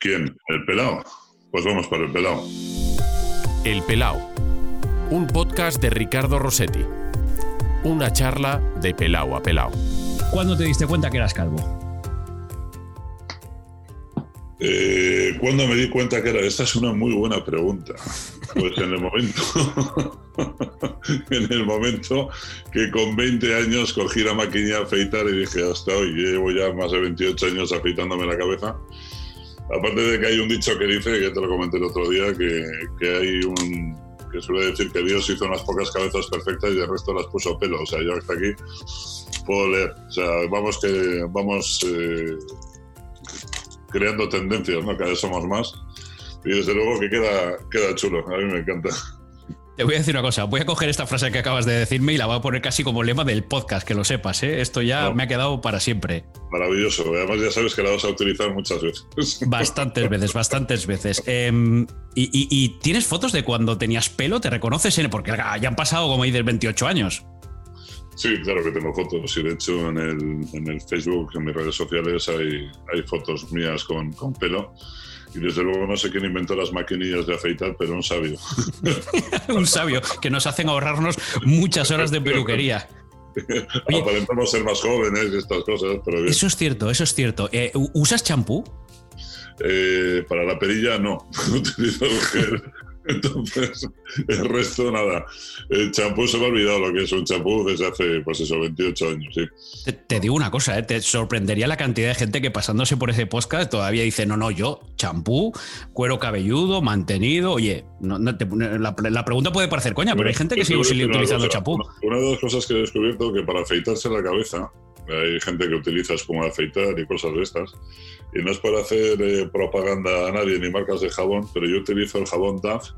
¿Quién? ¿El pelao? Pues vamos para el pelao. El Pelao, un podcast de Ricardo Rossetti. Una charla de pelao a pelao. ¿Cuándo te diste cuenta que eras calvo? Eh, ¿Cuándo me di cuenta que era? Esta es una muy buena pregunta. Pues en el momento, en el momento que con 20 años cogí la maquinilla a afeitar y dije, hasta hoy, llevo ya más de 28 años afeitándome la cabeza. Aparte de que hay un dicho que dice, que te lo comenté el otro día, que, que hay un que suele decir que Dios hizo unas pocas cabezas perfectas y el resto las puso pelo. O sea, yo hasta aquí puedo leer. O sea, vamos que vamos eh, creando tendencias, ¿no? Cada vez somos más. Y desde luego que queda, queda chulo. A mí me encanta. Te voy a decir una cosa, voy a coger esta frase que acabas de decirme y la voy a poner casi como lema del podcast, que lo sepas, ¿eh? Esto ya No. me ha quedado para siempre. Maravilloso. Además ya sabes que la vas a utilizar muchas veces. Bastantes veces, bastantes veces. Em, y, y- y tienes fotos de cuando tenías pelo? ¿Te reconoces? En, porque ya han pasado, como dices, 28 años. Sí, claro que tengo fotos. Y de hecho en el, en el Facebook, en mis redes sociales, hay, hay fotos mías con, con pelo. Y desde luego no sé quién inventó las maquinillas de afeitar, pero un sabio. Un sabio, que nos hacen ahorrarnos muchas horas de peluquería. Oye. Aparentamos ser más jóvenes y estas cosas, pero bien. Eso es cierto, eso es cierto. Eh, ¿Usas champú? Eh, para la perilla no, utilizo el gel. Entonces, el resto nada. El champú se me ha olvidado lo que es un champú desde hace, pues eso, 28 años, sí. Te, te digo una cosa, ¿eh? te sorprendería la cantidad de gente que pasándose por ese podcast todavía dice, no, no, yo, champú, cuero cabelludo, mantenido. Oye, no- no te- la, la pregunta puede parecer coña, pero hay gente que sigue utilizando champú. Una, una de las cosas que he descubierto que para afeitarse la cabeza, hay gente que utiliza espuma de afeitar y cosas de estas, y no es para hacer eh, propaganda a nadie ni marcas de jabón, pero yo utilizo el jabón DAF,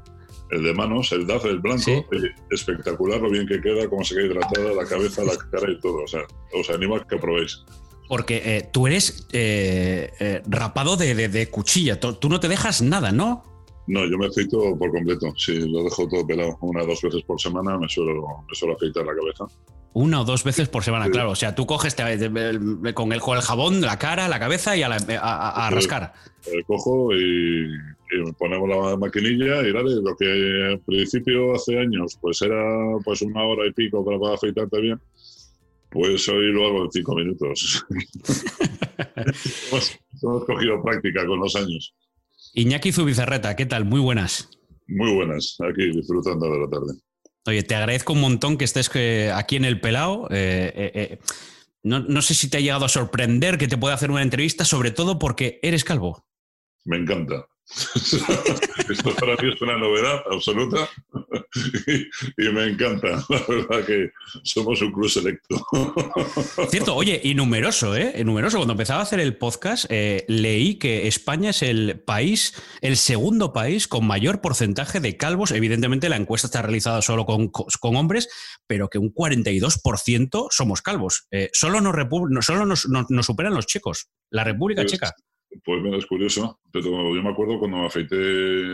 el de manos, el DAF, el blanco, Sí. eh, espectacular lo bien que queda, cómo se queda hidratada la cabeza, la cara y todo. O sea, os animo a que probéis. Porque eh, tú eres eh, eh, rapado de, de- de cuchilla, tú, tú no te dejas nada, ¿no? No, yo me afeito por completo. Sí, lo dejo todo pelado. Una o dos veces por semana me suelo, me suelo afeitar la cabeza. Una o dos veces por semana, Sí. claro. O sea, tú coges te- con, el, con el jabón la cara, la cabeza y a, la- a- a- a Sí. rascar. Eh, cojo y, y ponemos la maquinilla y dale, lo que al principio hace años pues era pues una hora y pico para poder afeitarte bien, pues hoy lo hago en cinco minutos. hemos, hemos cogido práctica con los años. Iñaki Zubizarreta, ¿qué tal? Muy buenas. Muy buenas, aquí disfrutando de la tarde. Oye, te agradezco un montón que estés eh, aquí en el Pelao. Eh, eh, no, no sé si te ha llegado a sorprender que te pueda hacer una entrevista, sobre todo porque eres calvo. Me encanta. Esto para mí es una novedad absoluta y, y me encanta. La verdad que somos un club selecto. Cierto, oye, y numeroso, ¿eh? Numeroso. Cuando empezaba a hacer el podcast, eh, leí que España es el país, el segundo país con mayor porcentaje de calvos. Evidentemente, la encuesta está realizada solo con, con hombres, pero que un 42% somos calvos. Eh, solo nos, solo nos, nos- nos superan los checos, la República Checa. Pues mira, es curioso, pero yo me acuerdo cuando me afeité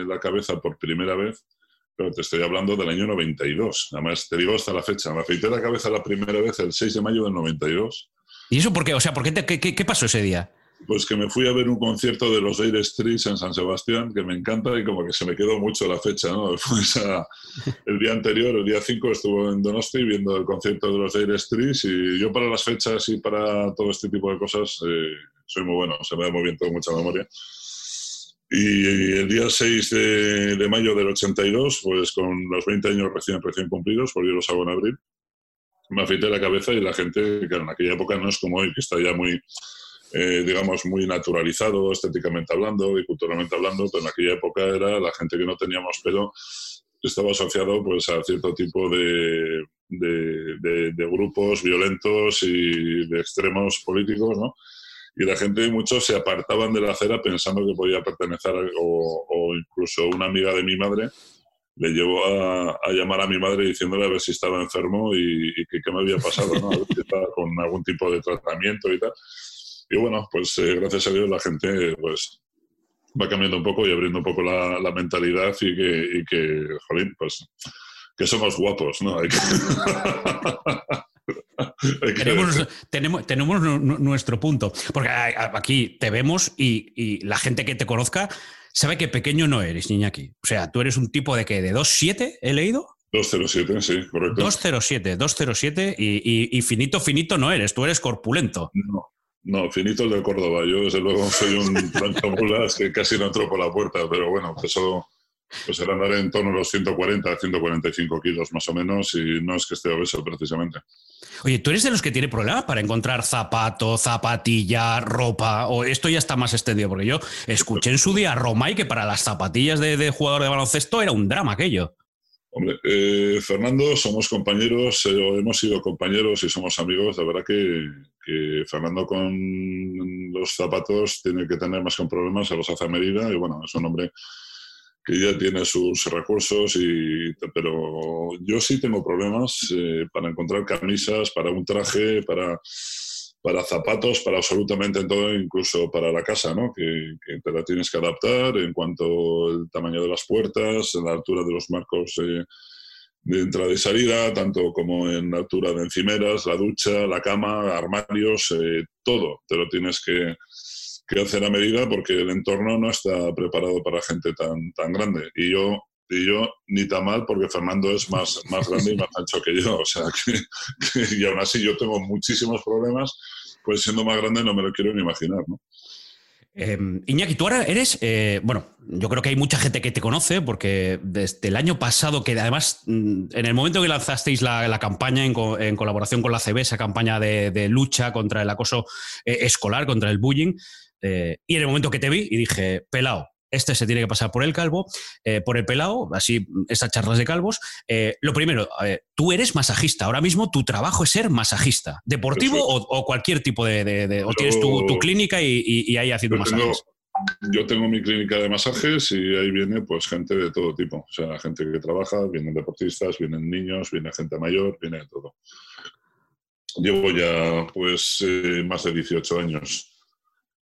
la cabeza por primera vez, pero te estoy hablando del año 92. Además, te digo hasta la fecha. Me afeité la cabeza la primera vez el 6 de mayo del 92. ¿Y eso por qué? O sea, ¿por qué, te- qué, pasó ese día? Pues que me fui a ver un concierto de los Dire Streets en San Sebastián, que me encanta y como que se me quedó mucho la fecha, esa- el día anterior, el día 5, estuve en Donosti viendo el concierto de los Dire Streets y yo para las fechas y para todo este tipo de cosas eh, soy muy bueno, se me da muy bien todo, mucha memoria. Y el día 6 de, de mayo del 82, pues con los 20 años recién, recién cumplidos, porque yo los hago en abril, me afeité la cabeza y la gente, que en aquella época no es como hoy, que está ya muy, eh, digamos, muy naturalizado estéticamente hablando y culturalmente hablando, pero en aquella época era la gente que no teníamos pelo estaba asociado pues a cierto tipo de, de, de- de grupos violentos y de extremos políticos, ¿no? Y la gente, muchos se apartaban de la acera pensando que podía pertenecer, o, o incluso una amiga de mi madre le llevó a, a llamar a mi madre diciéndole a ver si estaba enfermo y, y que qué me había pasado, ¿no? A ver si estaba con algún tipo de tratamiento y tal. Y bueno, pues eh, gracias a Dios la gente pues va cambiando un poco y abriendo un poco la, la mentalidad y que, y que, jolín, pues que somos guapos, ¿no? tenemos, tenemos, nuestro punto. Porque aquí te vemos y, la gente que te conozca sabe que pequeño no eres, aquí. O sea, tú eres un tipo de que de 2,7 he leído. 207, sí, correcto. 207, 207 y, y, finito, finito no eres, tú eres corpulento. No, no, finito el de Córdoba. Yo, desde luego, soy un mulas que casi no entro por la puerta, pero bueno, eso pues era andar en torno a los 140, 145 kilos más o menos y no es que esté obeso precisamente. Oye, ¿tú eres de los que tiene problemas para encontrar zapato, zapatilla, ropa? ¿O esto ya está más extendido? Porque yo escuché en su día a Romay que para las zapatillas de, jugador de baloncesto era un drama aquello. Hombre, eh, Fernando, somos compañeros, eh, hemos sido compañeros y somos amigos. La verdad que, que, Fernando con los zapatos tiene que tener más que un problema, se los hace a medida y bueno, es un hombre que ya tiene sus recursos, y, pero yo sí tengo problemas eh, para encontrar camisas, para un traje, para, para zapatos, para absolutamente todo, incluso para la casa, ¿no? que, te la tienes que adaptar en cuanto al tamaño de las puertas, la altura de los marcos eh, de entrada y salida, tanto como en altura de encimeras, la ducha, la cama, armarios, eh, todo te lo tienes que que hacer a medida porque el entorno no está preparado para gente tan, tan grande. Y yo, y yo ni tan mal porque Fernando es más, más grande y más ancho que yo. O sea, que, y aún así yo tengo muchísimos problemas, pues siendo más grande no me lo quiero ni imaginar, ¿no? Em, Iñaki, tú ahora eres, eh, bueno, yo creo que hay mucha gente que te conoce porque desde el año pasado, que además mm, en el momento que lanzasteis la, campaña en, colaboración con la CB, esa campaña de, lucha contra el acoso eh, escolar, contra el bullying, eh, y en el momento que te vi y dije, pelao, este se tiene que pasar por el calvo, eh, por el pelao, así estas charlas de calvos. Eh, lo primero, tú eres masajista. Ahora mismo tu trabajo es ser masajista, deportivo o, cualquier tipo de. o tienes tu, clínica y, ahí haciendo masajes. yo tengo mi clínica de masajes y ahí viene pues gente de todo tipo. O sea, gente que trabaja, vienen deportistas, vienen niños, viene gente mayor, viene de todo. Llevo ya pues más de 18 años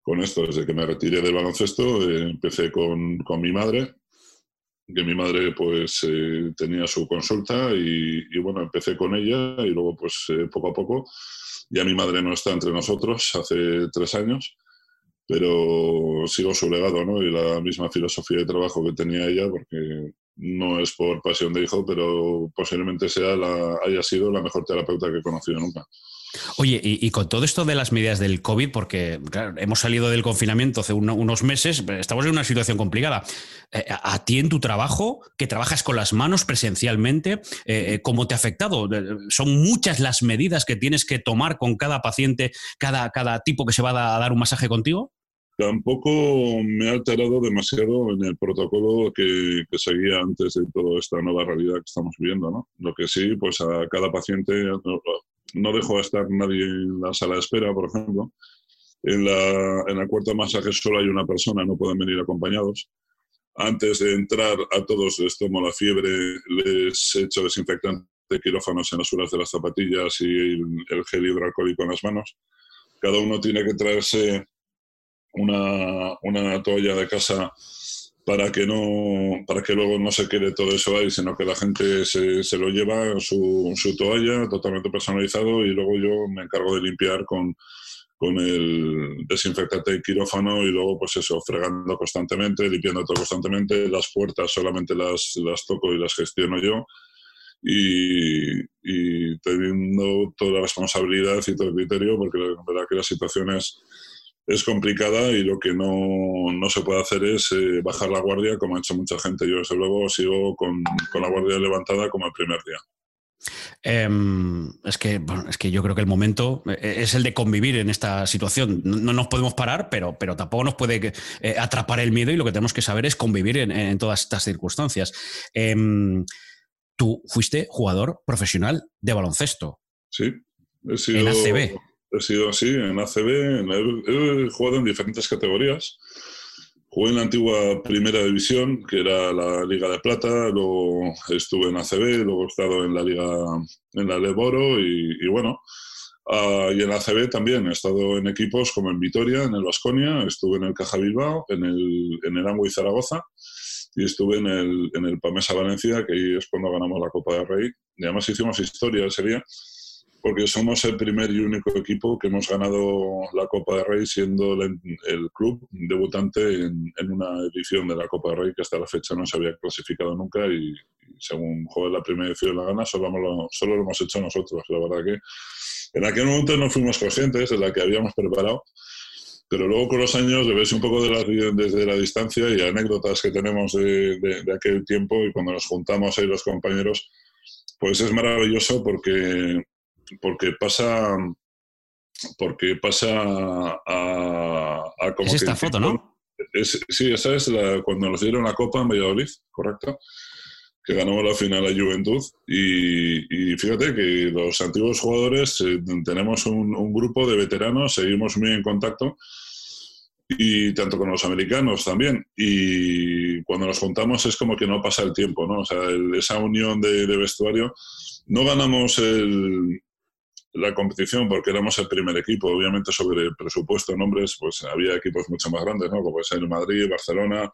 con esto. Desde que me retiré del baloncesto, eh, empecé con, con, mi madre, que mi madre pues eh, tenía su consulta y, bueno, empecé con ella y luego pues eh, poco a poco, ya mi madre no está entre nosotros hace tres años, pero sigo su legado, ¿no? Y la misma filosofía de trabajo que tenía ella, porque no es por pasión de hijo, pero posiblemente sea la, haya sido la mejor terapeuta que he conocido nunca. Oye, y, con todo esto de las medidas del COVID, porque hemos salido del confinamiento hace unos meses, estamos en una situación complicada. Eh, a, ti en tu trabajo, que trabajas con las manos presencialmente, eh, eh, ¿cómo te ha afectado? ¿Son muchas las medidas que tienes que tomar con cada paciente, cada, cada tipo que se va a dar un masaje contigo? Tampoco me ha alterado demasiado en el protocolo que, seguía antes de toda esta nueva realidad que estamos viviendo, ¿no? Lo que sí, pues a cada paciente no dejo de estar nadie en la sala de espera, por ejemplo. En la, cuarta masaje solo hay una persona, no pueden venir acompañados. Antes de entrar a todos les tomo la fiebre, les echo desinfectante de quirófanos en las suelas de las zapatillas y el, gel hidroalcohólico en las manos. Cada uno tiene que traerse una, una toalla de casa para que no para que luego no se quede todo eso ahí, sino que la gente se, se lo lleva su, su, toalla totalmente personalizado y luego yo me encargo de limpiar con, con el desinfectante de quirófano y luego pues eso, fregando constantemente, limpiando todo constantemente, las puertas solamente las, las toco y las gestiono yo. Y, y teniendo toda la responsabilidad y todo el criterio porque la verdad que la situación es complicada y lo que no, no se puede hacer es eh, bajar la guardia como ha hecho mucha gente. Yo desde luego sigo con, con la guardia levantada como el primer día. Em, es, que, bueno, es que yo creo que el momento eh, es el de convivir en esta situación. No, nos podemos parar, pero, pero tampoco nos puede eh, atrapar el miedo y lo que tenemos que saber es convivir en, en todas estas circunstancias. Em, tú fuiste jugador profesional de baloncesto. Sí, he sido... En ACB he sido así en ACB, he, jugado en diferentes categorías. Jugué en la antigua Primera División, que era la Liga de Plata, luego estuve en ACB, luego he estado en la Liga, en la Leboro y, y bueno, uh, y en ACB también he estado en equipos como en Vitoria, en el Vasconia, estuve en el Caja Bilbao, en el, en el y Zaragoza y estuve en el, en el Pamesa Valencia, que ahí es cuando ganamos la Copa del Rey. Y además hicimos historia ese día, porque somos el primer y único equipo que hemos ganado la Copa del Rey siendo el, el club debutante en, en, una edición de la Copa del Rey que hasta la fecha no se había clasificado nunca y, y según juega la primera edición de la gana, solo, lo, solo lo hemos hecho nosotros. La verdad que en aquel momento no fuimos conscientes de la que habíamos preparado pero luego con los años le ves un poco de la, desde la distancia y anécdotas que tenemos de, de, de, aquel tiempo y cuando nos juntamos ahí los compañeros, pues es maravilloso porque, porque pasa porque pasa a, a como es esta que, foto, ¿no? Es, sí, esa es la, cuando nos dieron la copa en Valladolid, correcto que ganamos la final a Juventud. Y, y, fíjate que los antiguos jugadores, eh, tenemos un, un, grupo de veteranos, seguimos muy en contacto, y tanto con los americanos también. Y cuando nos juntamos es como que no pasa el tiempo, ¿no? O sea, el, esa unión de, de, vestuario. No ganamos el, la competición porque éramos el primer equipo. Obviamente sobre el presupuesto, nombres, pues había equipos mucho más grandes, ¿no? Como es el Madrid, Barcelona,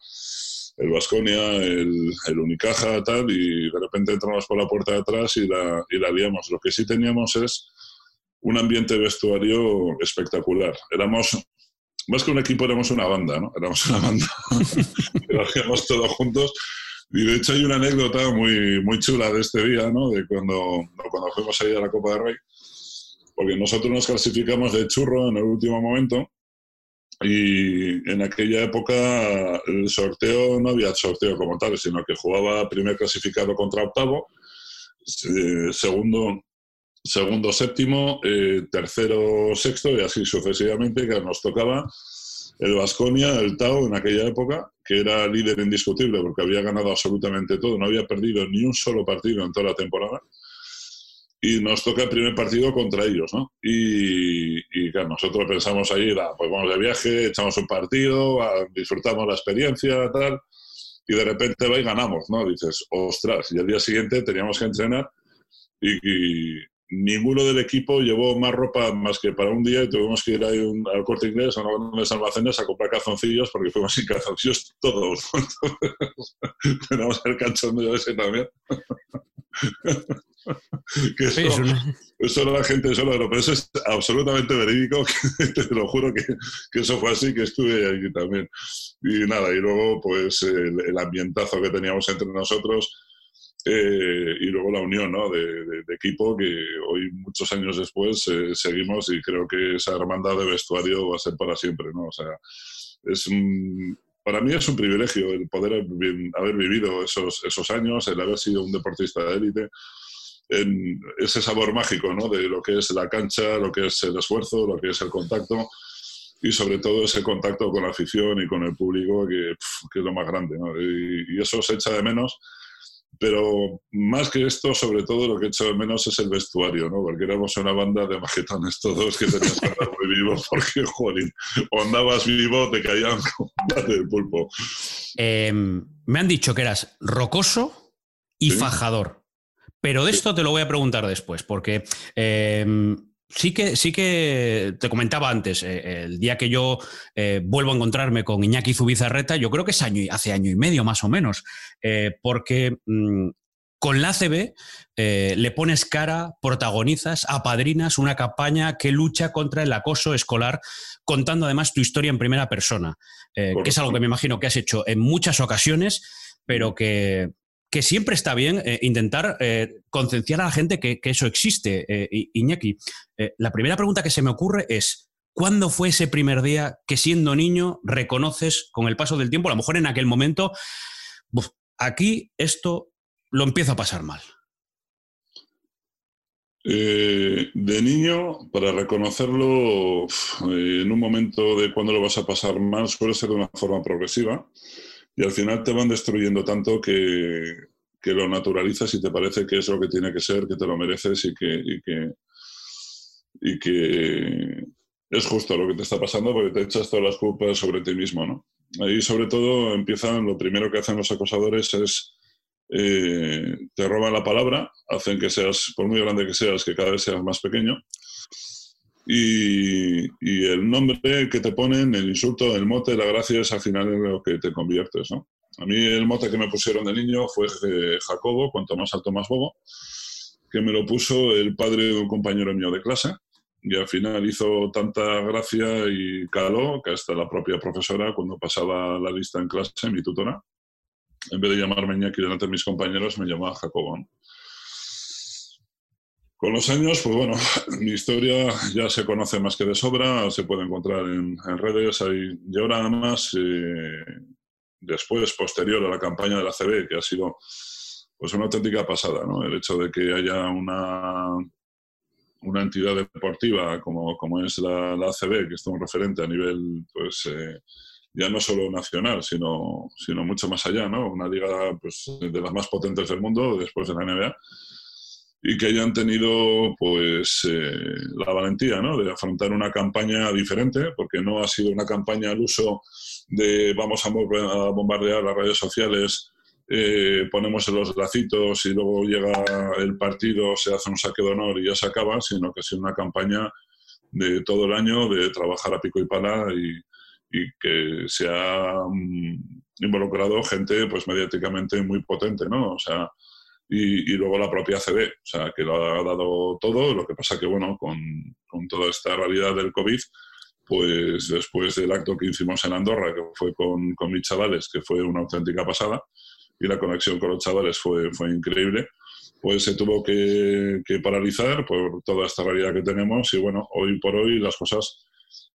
el Vasconia, el, el, Unicaja, tal, y de repente entramos por la puerta de atrás y la, y la liamos. Lo que sí teníamos es un ambiente vestuario espectacular. Éramos, más que un equipo, éramos una banda, ¿no? Éramos una banda. Trabajamos todos juntos. Y de hecho hay una anécdota muy, muy chula de este día, ¿no? De cuando, cuando fuimos ahí a la Copa de Rey. Porque nosotros nos clasificamos de churro en el último momento y en aquella época el sorteo no había sorteo como tal, sino que jugaba primer clasificado contra octavo, eh, segundo, segundo séptimo, eh, tercero sexto y así sucesivamente, que nos tocaba el Vasconia, el Tau en aquella época, que era líder indiscutible porque había ganado absolutamente todo, no había perdido ni un solo partido en toda la temporada y nos toca el primer partido contra ellos, ¿no? Y, y nosotros pensamos ahí, pues vamos de viaje, echamos un partido, disfrutamos la experiencia, tal, y de repente va y ganamos, ¿no? Dices, ostras, y al día siguiente teníamos que entrenar y, y ninguno del equipo llevó más ropa más que para un día y tuvimos que ir ahí un, al corte inglés a uno de los almacenes a comprar calzoncillos porque fuimos sin calzoncillos todos. Tenemos el cachondeo ese también. que eso, sí, una... eso la gente solo pero eso es absolutamente verídico, te lo juro que, que, eso fue así, que estuve allí también. Y nada, y luego pues el, el ambientazo que teníamos entre nosotros, eh, y luego la unión ¿no? de, de, de, equipo que hoy, muchos años después, eh, seguimos y creo que esa hermandad de vestuario va a ser para siempre. ¿no? O sea, es un, para mí es un privilegio el poder haber vivido esos, esos años, el haber sido un deportista de élite. En ese sabor mágico ¿no? de lo que es la cancha, lo que es el esfuerzo, lo que es el contacto y sobre todo ese contacto con la afición y con el público que, que es lo más grande. ¿no? Y, y, eso se echa de menos pero más que esto, sobre todo lo que he hecho de menos es el vestuario, ¿no? Porque éramos una banda de majetones todos que tenías que andar muy vivo porque, jolín, o andabas vivo te caían como del pulpo. Eh, me han dicho que eras rocoso y ¿Sí? fajador. Pero de esto te lo voy a preguntar después, porque eh, sí que, sí que te comentaba antes, eh, el día que yo eh, vuelvo a encontrarme con Iñaki Zubizarreta, yo creo que es año, hace año y medio más o menos, eh, porque mmm, con la ACB le pones cara, protagonizas, apadrinas una campaña que lucha contra el acoso escolar, contando además tu historia en primera persona, que es algo que me imagino que has hecho en muchas ocasiones, pero que, que siempre está bien eh, intentar eh, concienciar a la gente que, eso existe. Eh, Iñaki, la primera pregunta que se me ocurre es, ¿cuándo fue ese primer día que siendo niño reconoces con el paso del tiempo, a lo mejor en aquel momento, aquí esto lo empiezo a pasar mal? De niño, para reconocerlo en un momento de cuando lo vas a pasar mal, suele ser de una forma progresiva y al final te van destruyendo tanto que, que, lo naturalizas y te parece que es lo que tiene que ser, que te lo mereces y que, y que, y que es justo lo que te está pasando porque te echas todas las culpas sobre ti mismo, ¿no? Ahí sobre todo empiezan, lo primero que hacen los acosadores es eh, te roban la palabra, hacen que seas, por muy grande que seas, que cada vez seas más pequeño y, el nombre que te ponen, el insulto, el mote, la gracia es al final en lo que te conviertes, ¿no? A mí el mote que me pusieron de niño fue Jacobo, cuanto más alto más bobo, que me lo puso el padre de un compañero mío de clase. Y al final hizo tanta gracia y caló que hasta la propia profesora, cuando pasaba la lista en clase, mi tutora, en vez de llamarme Iñaki delante de mis compañeros, me llamaba Jacobo. Con los años, pues bueno, mi historia ya se conoce más que de sobra, se puede encontrar en, redes. Hay, y ahora además, eh, después, posterior a la campaña de la CB, que ha sido pues una auténtica pasada, ¿no? El hecho de que haya una, una entidad deportiva como, como es la, la ACB, que es un referente a nivel, pues, eh, ya no solo nacional, sino, sino mucho más allá, ¿no? Una liga pues, de las más potentes del mundo después de la NBA y que hayan tenido pues eh, la valentía ¿no? de afrontar una campaña diferente, porque no ha sido una campaña al uso de vamos a bombardear las redes sociales, eh, ponemos los lacitos y luego llega el partido, se hace un saque de honor y ya se acaba, sino que ha sido una campaña de todo el año, de trabajar a pico y pala y, y que se ha mm, involucrado gente pues mediáticamente muy potente, ¿no? O sea, y, luego la propia CB, o sea, que lo ha dado todo, lo que pasa que, bueno, con, con, toda esta realidad del COVID, pues después del acto que hicimos en Andorra, que fue con, con mis chavales, que fue una auténtica pasada, y la conexión con los chavales fue, fue increíble, pues se tuvo que, que paralizar por toda esta realidad que tenemos y bueno, hoy por hoy las cosas,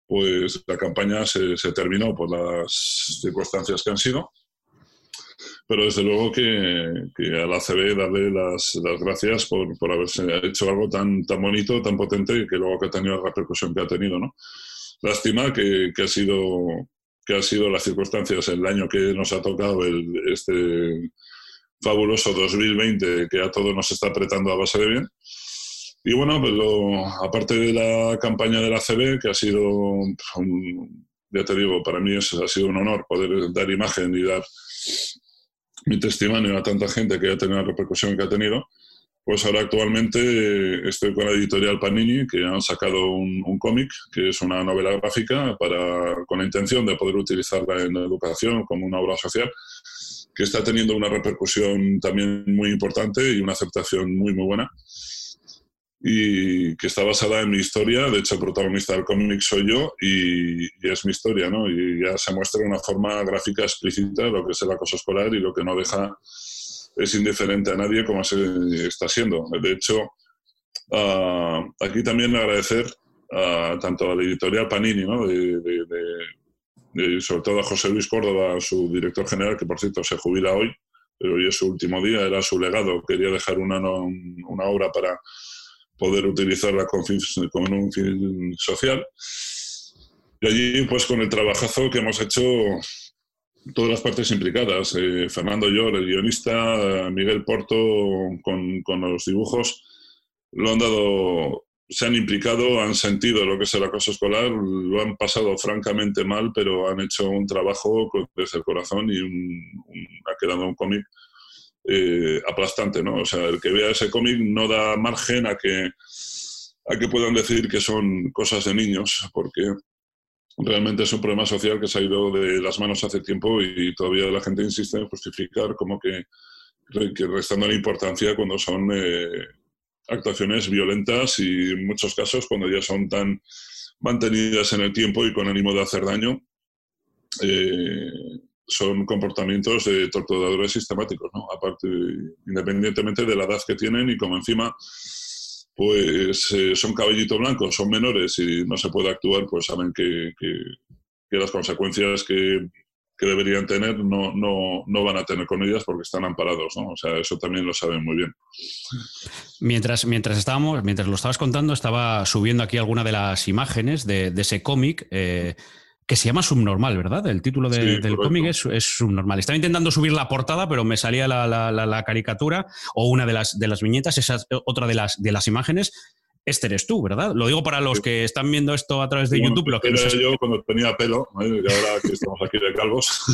pues la campaña se, se terminó por las circunstancias que han sido pero desde luego que, que a la CB darle las, las gracias por, por, haberse hecho algo tan, tan bonito, tan potente y que luego que ha tenido la repercusión que ha tenido, ¿no? Lástima que, que ha sido que ha sido las circunstancias el año que nos ha tocado el, este fabuloso 2020 que a todos nos está apretando a base de bien. Y bueno, pues lo, aparte de la campaña de la CB, que ha sido, ya te digo, para mí es, ha sido un honor poder dar imagen y dar mi testimonio a tanta gente que ha tenido la repercusión que ha tenido, pues ahora actualmente estoy con la editorial Panini, que han sacado un, cómic, que es una novela gráfica, para, con la intención de poder utilizarla en la educación como una obra social, que está teniendo una repercusión también muy importante y una aceptación muy, muy buena y que está basada en mi historia. De hecho, el protagonista del cómic soy yo y, es mi historia, ¿no? Y ya se muestra de una forma gráfica explícita lo que es el acoso escolar y lo que no deja es indiferente a nadie como se está siendo. De hecho, uh, aquí también agradecer uh, tanto a la editorial Panini, ¿no? De, de, sobre todo a José Luis Córdoba, su director general, que por cierto se jubila hoy, pero hoy es su último día, era su legado, quería dejar una, una obra para poder utilizarla con, con un fin social. Y allí, pues con el trabajazo que hemos hecho todas las partes implicadas, eh, Fernando Llor, el guionista, Miguel Porto con, con, los dibujos, lo han dado, se han implicado, han sentido lo que es el acoso escolar, lo han pasado francamente mal, pero han hecho un trabajo desde el corazón y ha quedado un cómic eh, aplastante, ¿no? O sea, el que vea ese cómic no da margen a que, a que puedan decir que son cosas de niños, porque realmente es un problema social que se ha ido de las manos hace tiempo y todavía la gente insiste en justificar como que, que restando la importancia cuando son eh, actuaciones violentas y en muchos casos cuando ya son tan mantenidas en el tiempo y con ánimo de hacer daño, eh, son comportamientos de torturadores sistemáticos, ¿no? Aparte, independientemente de la edad que tienen y como encima pues eh, son cabellito blanco, son menores y no se puede actuar, pues saben que, las consecuencias que, deberían tener no, no, no, van a tener con ellas porque están amparados, ¿no? O sea, eso también lo saben muy bien. Mientras, mientras estábamos, mientras lo estabas contando, estaba subiendo aquí alguna de las imágenes de, de ese cómic. Eh, que se llama Subnormal, ¿verdad? El título del cómic es, Subnormal. Estaba intentando subir la portada, pero me salía la, caricatura o una de las, de las viñetas, esa es otra de las, de las imágenes este eres tú, ¿verdad? Lo digo para los que están viendo esto a través de YouTube. Lo que era yo cuando tenía pelo, y ahora que estamos aquí de calvos.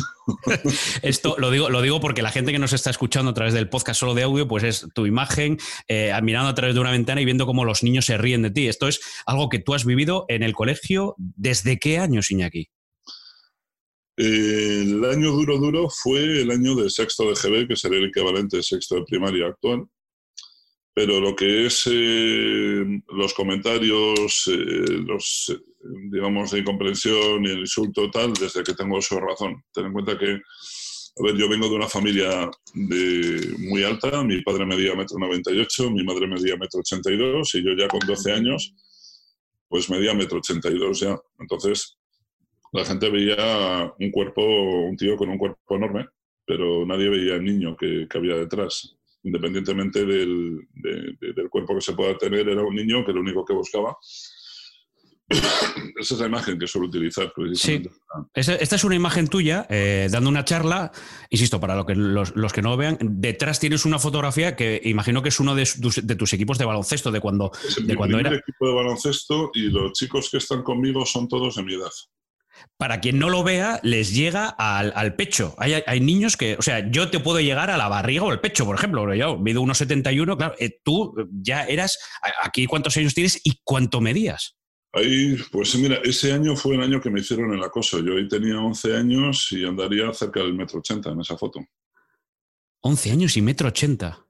esto lo digo, lo digo porque la gente que nos está escuchando a través del podcast solo de audio, pues es tu imagen eh, mirando a través de una ventana y viendo cómo los niños se ríen de ti. Esto es algo que tú has vivido en el colegio. ¿Desde qué años, Iñaki? el año duro, duro fue el año de sexto de GB, que sería el equivalente de sexto de primaria actual. Pero lo que es eh, los comentarios, eh, los, eh, digamos, de incomprensión y el insulto tal, desde que tengo su razón. Ten en cuenta que, a ver, yo vengo de una familia de muy alta, mi padre medía metro 98, mi madre medía metro 82 y yo ya con 12 años, pues medía metro 82 ya. Entonces, la gente veía un cuerpo, un tío con un cuerpo enorme, pero nadie veía el niño que, había detrás. Independientemente del, del, cuerpo que se pueda tener, era un niño que lo único que buscaba. Esa es la imagen que suelo utilizar. Sí. Esta, es una imagen tuya, eh, dando una charla, insisto, para lo que, los, los, que no lo vean, detrás tienes una fotografía que imagino que es uno de, de tus equipos de baloncesto, de cuando, es de cuando era... equipo de baloncesto y los chicos que están conmigo son todos de mi edad para quien no lo vea, les llega al, pecho. Hay, niños que, o sea, yo te puedo llegar a la barriga o al pecho, por ejemplo. Yo mido 1,71, claro, eh, tú ya eras, aquí cuántos años tienes y cuánto medías. Ahí, pues mira, ese año fue el año que me hicieron el acoso. Yo ahí tenía 11 años y andaría cerca del metro 80 en esa foto. 11 años y metro 80.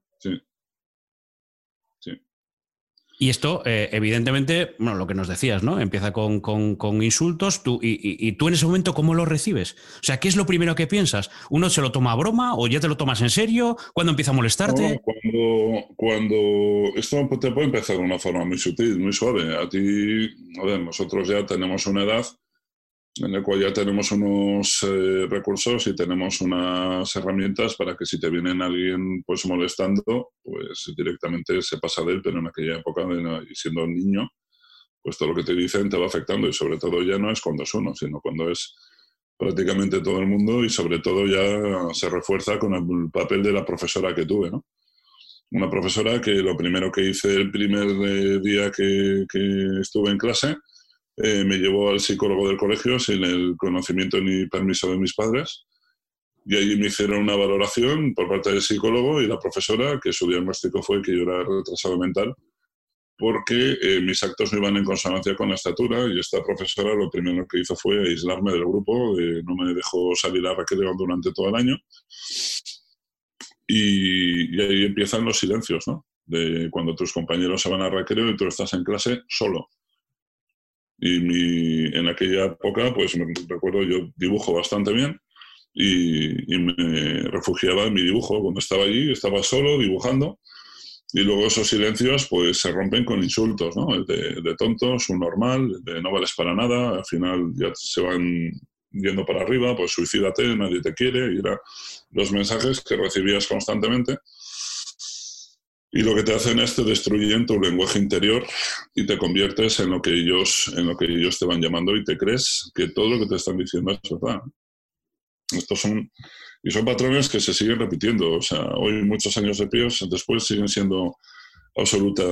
Y esto, eh, evidentemente, bueno, lo que nos decías, ¿no? Empieza con, insultos tú, y, tú en ese momento, ¿cómo lo recibes? O sea, ¿qué es lo primero que piensas? ¿Uno se lo toma a broma o ya te lo tomas en serio? ¿Cuándo empieza a molestarte? cuando, cuando esto te puede empezar de una forma muy sutil, muy suave. A ti, a ver, nosotros ya tenemos una edad en el cual ya tenemos unos eh, recursos y tenemos unas herramientas para que si te vienen alguien pues molestando, pues directamente se pasa de él, pero en aquella época, siendo un niño, pues todo lo que te dicen te va afectando y sobre todo ya no es cuando es uno, sino cuando es prácticamente todo el mundo y sobre todo ya se refuerza con el papel de la profesora que tuve, ¿no? Una profesora que lo primero que hice el primer eh, día que, que estuve en clase eh, me llevó al psicólogo del colegio sin el conocimiento ni permiso de mis padres. Y allí me hicieron una valoración por parte del psicólogo y la profesora, que su diagnóstico fue que yo era retrasado mental, porque eh, mis actos no iban en consonancia con la estatura y esta profesora lo primero que hizo fue aislarme del grupo, no me dejó salir a recreo durante todo el año. Y, y, ahí empiezan los silencios, ¿no? De cuando tus compañeros se van a recreo y tú estás en clase solo. Y mi, en aquella época, pues me recuerdo, yo dibujo bastante bien y, me refugiaba en mi dibujo. Cuando estaba allí, estaba solo dibujando y luego esos silencios pues se rompen con insultos, ¿no? De, de tontos, un normal, de no vales para nada, al final ya se van yendo para arriba, pues suicídate, nadie te quiere, y era los mensajes que recibías constantemente. Y lo que te hacen es te destruyen tu lenguaje interior y te conviertes en lo que ellos, en lo que ellos te van llamando y te crees que todo lo que te están diciendo es verdad. Estos son, y son patrones que se siguen repitiendo. O sea, hoy, muchos años de después, después siguen siendo absoluta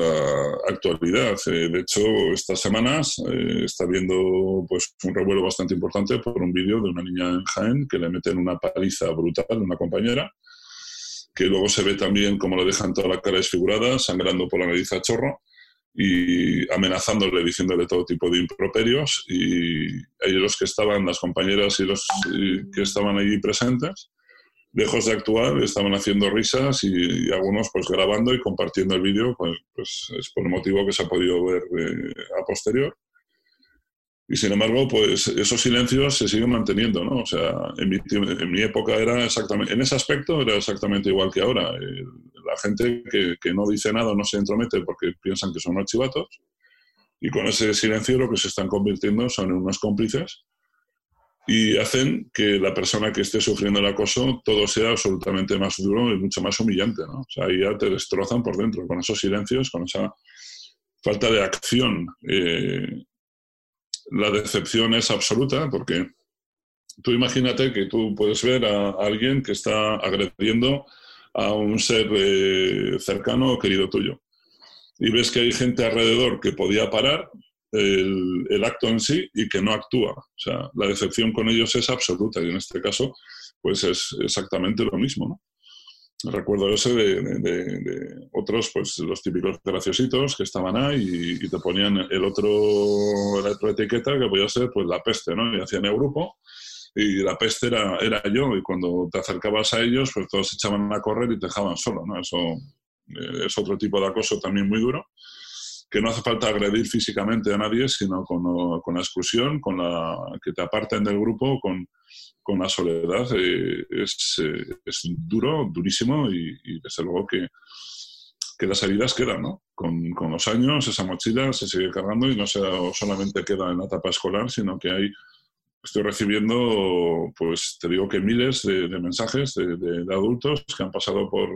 actualidad. Eh, de hecho, estas semanas eh, está viendo pues, un revuelo bastante importante por un vídeo de una niña en Jaén que le meten una paliza brutal a una compañera que luego se ve también cómo le dejan toda la cara desfigurada, sangrando por la nariz a chorro y amenazándole, diciéndole todo tipo de improperios. Y ellos los que estaban, las compañeras y los que estaban allí presentes, lejos de actuar, estaban haciendo risas y, algunos pues grabando y compartiendo el vídeo, pues, pues, es por el motivo que se ha podido ver eh, a posterior. Y sin embargo, pues esos silencios se siguen manteniendo, ¿no? O sea, en mi, en mi época era exactamente, en ese aspecto era exactamente igual que ahora. la gente que, que, no dice nada no se entromete porque piensan que son archivatos. Y con ese silencio lo que se están convirtiendo son en unos cómplices y hacen que la persona que esté sufriendo el acoso todo sea absolutamente más duro y mucho más humillante, ¿no? O sea, ahí ya te destrozan por dentro con esos silencios, con esa falta de acción. Eh, la decepción es absoluta porque tú imagínate que tú puedes ver a alguien que está agrediendo a un ser eh, cercano o querido tuyo y ves que hay gente alrededor que podía parar el, acto en sí y que no actúa. O sea, la decepción con ellos es absoluta y en este caso pues es exactamente lo mismo, ¿no? Recuerdo ese de, otros, pues los típicos graciositos que estaban ahí y, te ponían el otro, la otra etiqueta que podía ser pues la peste, ¿no? Y hacían el grupo y la peste era, era yo, y cuando te acercabas a ellos, pues todos se echaban a correr y te dejaban solo, ¿no? Eso eh, es otro tipo de acoso también muy duro, que no hace falta agredir físicamente a nadie, sino con, con la exclusión, con la que te aparten del grupo, con, con la soledad, eh, es, eh, es, duro, durísimo, y, desde luego que, que las heridas quedan, ¿no? Con, con, los años esa mochila se sigue cargando y no solamente queda en la etapa escolar, sino que hay estoy recibiendo, pues te digo que miles de, mensajes de, adultos que han pasado por,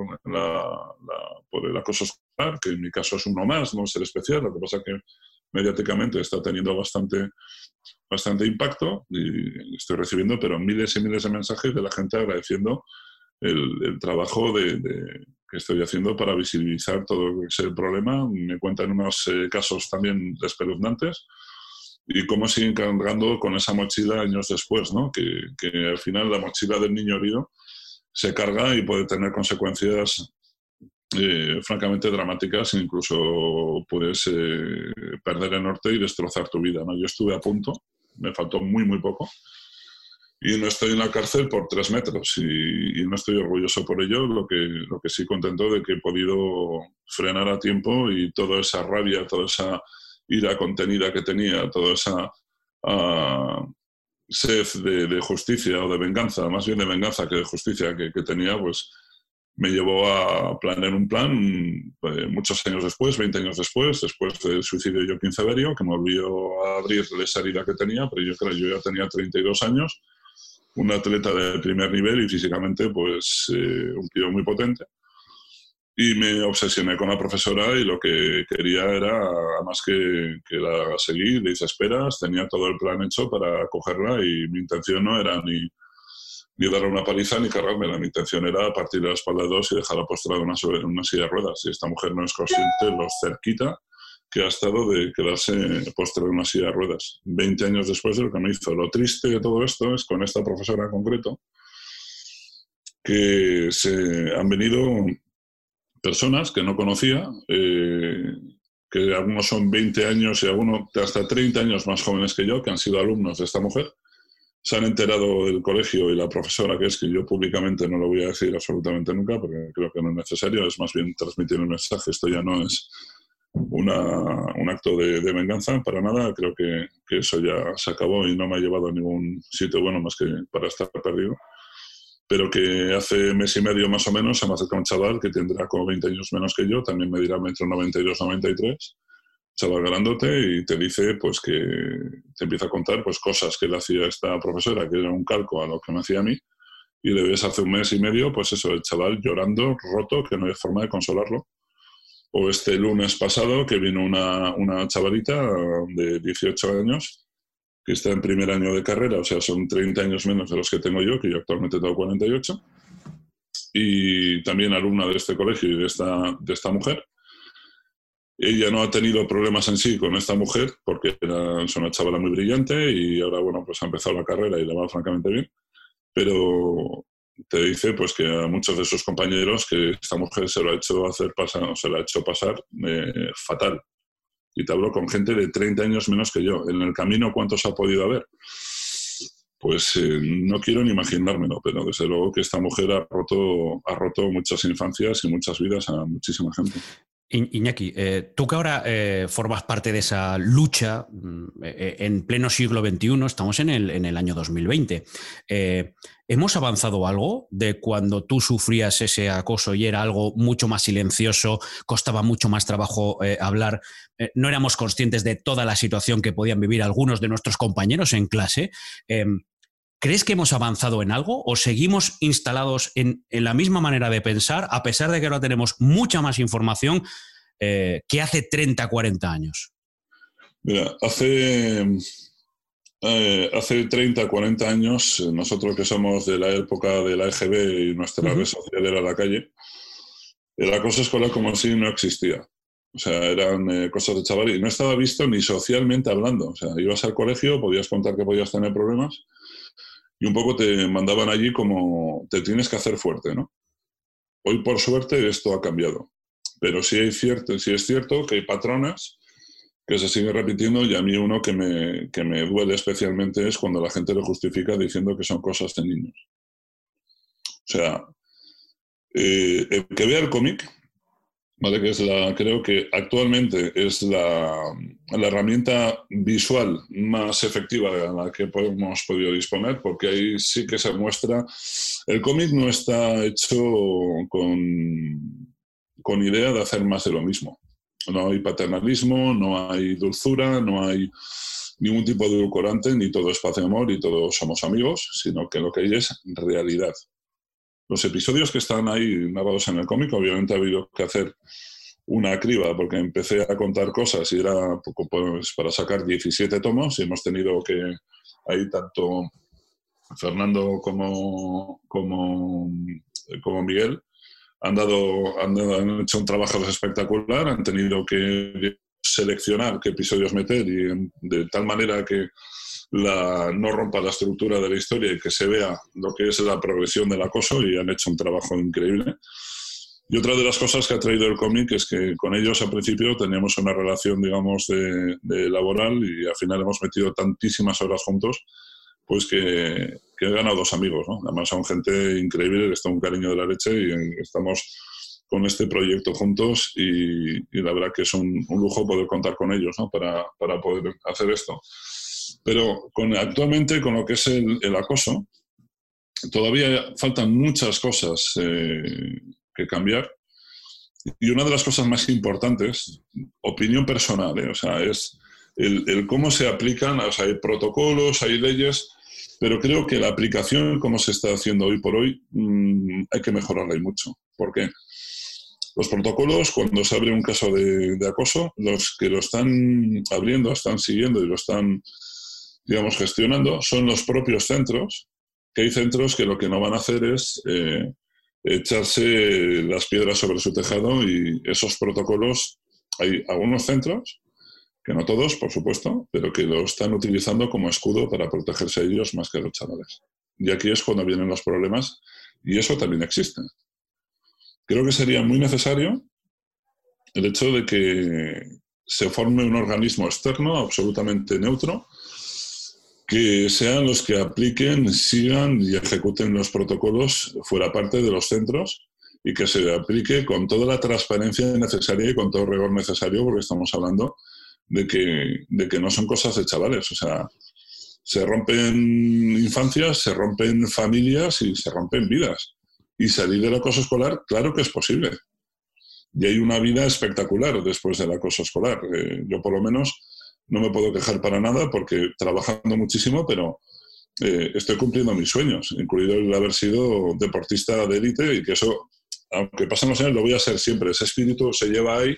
por el acoso que en mi caso es uno más, no es el especial, lo que pasa que mediáticamente está teniendo bastante, bastante impacto y estoy recibiendo, pero miles y miles de mensajes de la gente agradeciendo el, trabajo de, que estoy haciendo para visibilizar todo ese problema. Me cuentan unos eh, casos también espeluznantes y cómo siguen cargando con esa mochila años después, ¿no? Que, que, al final la mochila del niño herido se carga y puede tener consecuencias eh, francamente dramáticas, incluso puedes eh, perder el norte y destrozar tu vida. ¿no? Yo estuve a punto, me faltó muy, muy poco, y no estoy en la cárcel por tres metros y, no estoy orgulloso por ello, lo que, lo que sí contento de que he podido frenar a tiempo y toda esa rabia, toda esa ira contenida que tenía, toda esa uh, sed de, de, justicia o de venganza, más bien de venganza que de justicia que, que tenía, pues me llevó a planear un plan pues, muchos años después, 20 años después, después del suicidio de Joaquín Severio, que me volvió a abrir esa herida que tenía, pero yo creo que yo ya tenía 32 años, un atleta de primer nivel y físicamente pues eh, un tío muy potente. Y me obsesioné con la profesora y lo que quería era, además que, que la seguí, le hice esperas, tenía todo el plan hecho para cogerla y mi intención no era ni, ni darle una paliza ni cargármela, mi intención era partir de la espalda dos y dejarla postrada una, una silla de ruedas. Y esta mujer no es consciente lo cerquita que ha estado de quedarse postrada en una silla de ruedas, 20 años después de lo que me hizo. Lo triste de todo esto es con esta profesora en concreto, que se han venido personas que no conocía, eh, que algunos son 20 años y algunos hasta 30 años más jóvenes que yo, que han sido alumnos de esta mujer. Se han enterado del colegio y la profesora, que es que yo públicamente no lo voy a decir absolutamente nunca, porque creo que no es necesario, es más bien transmitir un mensaje. Esto ya no es una, un acto de, de, venganza, para nada. Creo que, que, eso ya se acabó y no me ha llevado a ningún sitio bueno más que para estar perdido pero que hace mes y medio más o menos se me acerca un chaval que tendrá como 20 años menos que yo, también me dirá metro 92, 93, chaval grandote, y te dice pues que te empieza a contar pues cosas que le hacía esta profesora, que era un calco a lo que me hacía a mí, y le ves hace un mes y medio, pues eso, el chaval llorando, roto, que no hay forma de consolarlo. O este lunes pasado que vino una, una chavalita de 18 años que está en primer año de carrera, o sea, son 30 años menos de los que tengo yo, que yo actualmente tengo 48, y también alumna de este colegio y de esta, de esta mujer. Ella no ha tenido problemas en sí con esta mujer, porque era, es una chavala muy brillante y ahora, bueno, pues ha empezado la carrera y le va francamente bien, pero te dice pues que a muchos de sus compañeros que esta mujer se lo ha hecho hacer pasar, se lo ha hecho pasar eh, fatal, y te hablo con gente de 30 años menos que yo. En el camino, ¿cuántos ha podido haber? Pues eh, no quiero ni imaginármelo, pero desde luego que esta mujer ha roto, ha roto muchas infancias y muchas vidas a muchísima gente. Iñaki, eh, tú que ahora eh, formas parte de esa lucha mm, eh, en pleno siglo XXI, estamos en el, en el año 2020. Eh, ¿Hemos avanzado algo de cuando tú sufrías ese acoso y era algo mucho más silencioso, costaba mucho más trabajo hablar, no éramos conscientes de toda la situación que podían vivir algunos de nuestros compañeros en clase? ¿Crees que hemos avanzado en algo o seguimos instalados en, en, la misma manera de pensar, a pesar de que ahora tenemos mucha más información eh, que hace 30, 40 años? Mira, hace, eh, hace 30, 40 años, eh, nosotros que somos de la época de la EGB y nuestra uh -huh. red social era la calle, la cosa escolar como si no existía. O sea, eran eh, cosas de chaval y no estaba visto ni socialmente hablando. O sea, ibas al colegio, podías contar que podías tener problemas un poco te mandaban allí como te tienes que hacer fuerte, ¿no? Hoy, por suerte, esto ha cambiado. Pero sí, hay cierto, sí es cierto que hay patronas que se sigue repitiendo y a mí uno que me, que me duele especialmente es cuando la gente lo justifica diciendo que son cosas de niños. O sea, eh, el que vea el cómic, ¿vale? que es la, creo que actualmente es la, herramienta visual más efectiva de la que hemos podido disponer, porque ahí sí que se muestra, el cómic no está hecho con, con idea de hacer más de lo mismo. No hay paternalismo, no hay dulzura, no hay ningún tipo de edulcorante, ni todo es paz y amor y todos somos amigos, sino que lo que hay es realidad. Los episodios que están ahí narrados en el cómic, obviamente ha habido que hacer una criba, porque empecé a contar cosas y era pues, para sacar 17 tomos y hemos tenido que, ahí tanto Fernando como, como, Miguel, han, dado, han, hecho un trabajo espectacular, han tenido que seleccionar qué episodios meter y de tal manera que la, no rompa la estructura de la historia y que se vea lo que es la progresión del acoso y han hecho un trabajo increíble. Y otra de las cosas que ha traído el cómic es que con ellos al principio teníamos una relación, digamos, de, de laboral y al final hemos metido tantísimas horas juntos pues que, que he ganado dos amigos, ¿no? Además son gente increíble, está un cariño de la leche y estamos con este proyecto juntos y, la verdad que es un, lujo poder contar con ellos, ¿no? Para, para, poder hacer esto. Pero con, actualmente con lo que es el, acoso, todavía faltan muchas cosas eh, que cambiar. Y una de las cosas más importantes, opinión personal, ¿eh? o sea, es el, cómo se aplican, o sea, hay protocolos, hay leyes, pero creo que la aplicación, como se está haciendo hoy por hoy, mmm, hay que mejorarla y mucho. Porque los protocolos, cuando se abre un caso de, acoso, los que lo están abriendo, están siguiendo y lo están, digamos, gestionando, son los propios centros, que hay centros que lo que no van a hacer es eh, echarse las piedras sobre su tejado y esos protocolos, hay algunos centros que no todos, por supuesto, pero que lo están utilizando como escudo para protegerse a ellos más que a los chavales. Y aquí es cuando vienen los problemas y eso también existe. Creo que sería muy necesario el hecho de que se forme un organismo externo absolutamente neutro que sean los que apliquen, sigan y ejecuten los protocolos fuera parte de los centros y que se aplique con toda la transparencia necesaria y con todo el rigor necesario, porque estamos hablando de que, de que no son cosas de chavales. O sea, se rompen infancias, se rompen familias y se rompen vidas. Y salir del acoso escolar, claro que es posible. Y hay una vida espectacular después del acoso escolar. Eh, yo por lo menos no me puedo quejar para nada porque trabajando muchísimo, pero eh, estoy cumpliendo mis sueños, incluido el haber sido deportista de élite y que eso, aunque pasen los años, lo voy a ser siempre. Ese espíritu se lleva ahí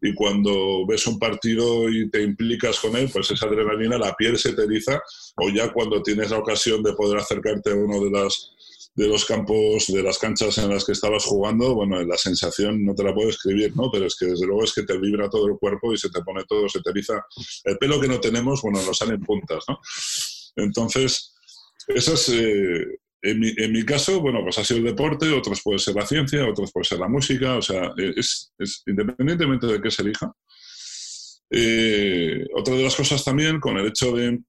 y cuando ves un partido y te implicas con él, pues esa adrenalina, la piel se te eriza, o ya cuando tienes la ocasión de poder acercarte a uno de, las, de los campos, de las canchas en las que estabas jugando, bueno, la sensación no te la puedo escribir, ¿no? Pero es que desde luego es que te vibra todo el cuerpo y se te pone todo, se te eriza. El pelo que no tenemos, bueno, nos salen puntas, ¿no? Entonces, eso es... Eh, en mi, en mi, caso, bueno, pues ha sido el deporte, otros puede ser la ciencia, otros puede ser la música, o sea, es, es independientemente de qué se elija. Eh, otra de las cosas también, con el hecho de,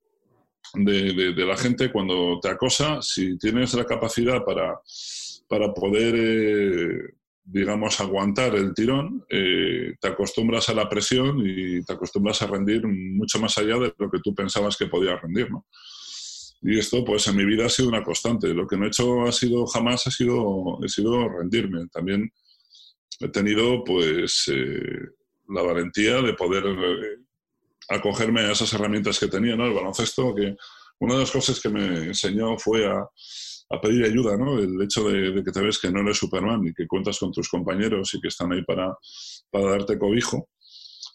de, la gente cuando te acosa, si tienes la capacidad para, para poder, eh, digamos, aguantar el tirón, eh, te acostumbras a la presión y te acostumbras a rendir mucho más allá de lo que tú pensabas que podías rendir, ¿no? Y esto, pues en mi vida ha sido una constante. Lo que no he hecho ha sido jamás ha sido, he sido rendirme. También he tenido, pues, eh, la valentía de poder acogerme a esas herramientas que tenía, ¿no? El baloncesto, que una de las cosas que me enseñó fue a, pedir ayuda, ¿no? El hecho de, que te ves que no eres Superman y que cuentas con tus compañeros y que están ahí para, para darte cobijo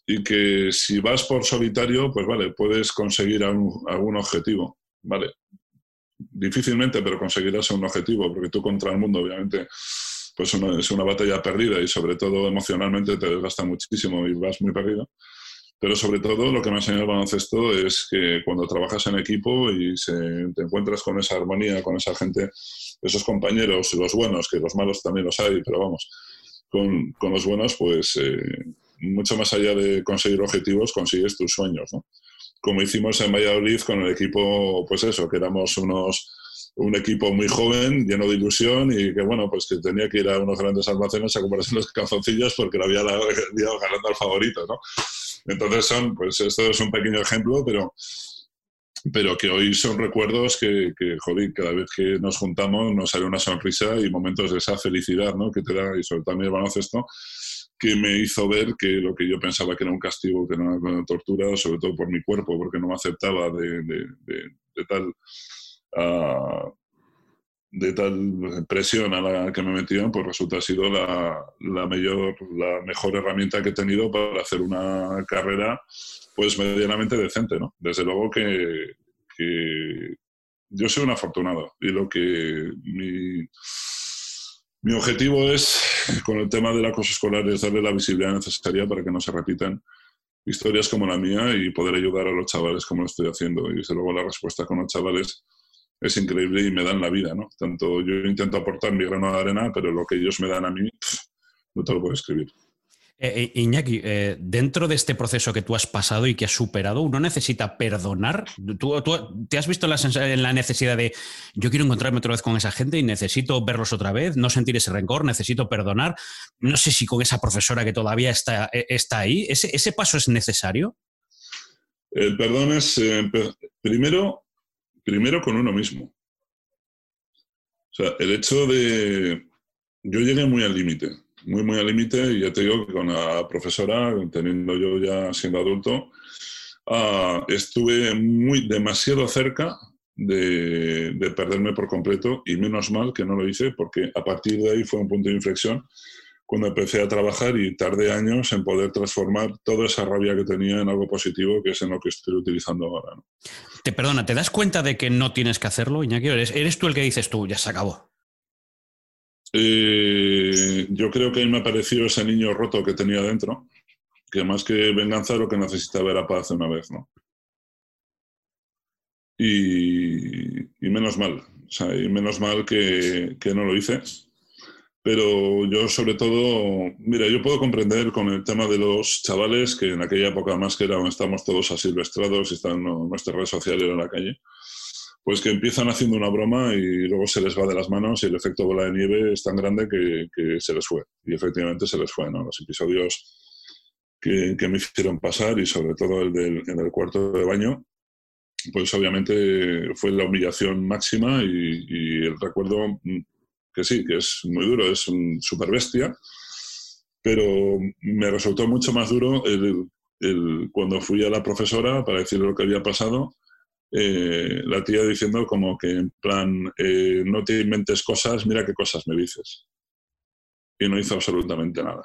y que si vas por solitario, pues vale, puedes conseguir algún, algún objetivo vale, difícilmente, pero conseguirás un objetivo, porque tú contra el mundo, obviamente, pues una, es una batalla perdida y sobre todo emocionalmente te desgasta muchísimo y vas muy perdido. Pero sobre todo lo que me ha enseñado el baloncesto es que cuando trabajas en equipo y se, te encuentras con esa armonía, con esa gente, esos compañeros, los buenos, que los malos también los hay, pero vamos, con, con los buenos, pues eh, mucho más allá de conseguir objetivos, consigues tus sueños, ¿no? Como hicimos en Valladolid con el equipo, pues eso, que éramos unos un equipo muy joven, lleno de ilusión y que, bueno, pues que tenía que ir a unos grandes almacenes a comprarse los calzoncillos porque lo había dado ganando al favorito, ¿no? Entonces son, pues esto es un pequeño ejemplo, pero, pero que hoy son recuerdos que, que, joder, cada vez que nos juntamos nos sale una sonrisa y momentos de esa felicidad, ¿no? Que te da, y sobre todo el baloncesto, que me hizo ver que lo que yo pensaba que era un castigo, que era una tortura, sobre todo por mi cuerpo, porque no me aceptaba de, de, de tal de tal presión a la que me metían, pues resulta ha sido la, la, mayor, la mejor herramienta que he tenido para hacer una carrera pues medianamente decente, ¿no? Desde luego que, yo soy un afortunado y lo que mi, mi objetivo es, con el tema del acoso escolar, es darle la visibilidad necesaria para que no se repitan historias como la mía y poder ayudar a los chavales como lo estoy haciendo. Y desde luego la respuesta con los chavales es increíble y me dan la vida, ¿no? Tanto yo intento aportar mi grano de arena, pero lo que ellos me dan a mí, no te lo puedo escribir. Eh, eh Iñaki, eh, dentro de este proceso que tú has pasado y que has superado, ¿uno necesita perdonar? ¿Tú, te has visto en la, necesidad de yo quiero encontrarme otra vez con esa gente y necesito verlos otra vez, no sentir ese rencor, necesito perdonar? No sé si con esa profesora que todavía está, eh, está ahí, ¿ese, ¿ese paso es necesario? El perdón es, primero, primero con uno mismo. O sea, el hecho de... Yo llegué muy al límite, muy, muy al límite, y ya te digo que con la profesora, teniendo yo ya siendo adulto, ah, estuve muy, demasiado cerca de, de, perderme por completo, y menos mal que no lo hice, porque a partir de ahí fue un punto de inflexión cuando empecé a trabajar y tardé años en poder transformar toda esa rabia que tenía en algo positivo, que es en lo que estoy utilizando ahora. Te perdona, ¿te das cuenta de que no tienes que hacerlo, Iñaki? ¿Eres, eres tú el que dices tú, ya se acabó? Eh, yo creo que ahí me ha parecido ese niño roto que tenía dentro, que más que venganza lo que necesitaba era paz una vez, ¿no? Y, menos mal, o sea, y menos mal que, que no lo hice pero yo sobre todo, mira, yo puedo comprender con el tema de los chavales que en aquella época más que era estamos todos asilvestrados y están nuestras redes sociales en la calle, pues que empiezan haciendo una broma y luego se les va de las manos y el efecto bola de nieve es tan grande que, se les fue. Y efectivamente se les fue, ¿no? Los episodios que, me hicieron pasar y sobre todo el del, en el cuarto de baño, pues obviamente fue la humillación máxima y, y el recuerdo que sí, que es muy duro, es un super bestia, pero me resultó mucho más duro el, cuando fui a la profesora para decirle lo que había pasado, eh, la tía diciendo como que en plan, eh, no te inventes cosas, mira qué cosas me dices. Y no hizo absolutamente nada.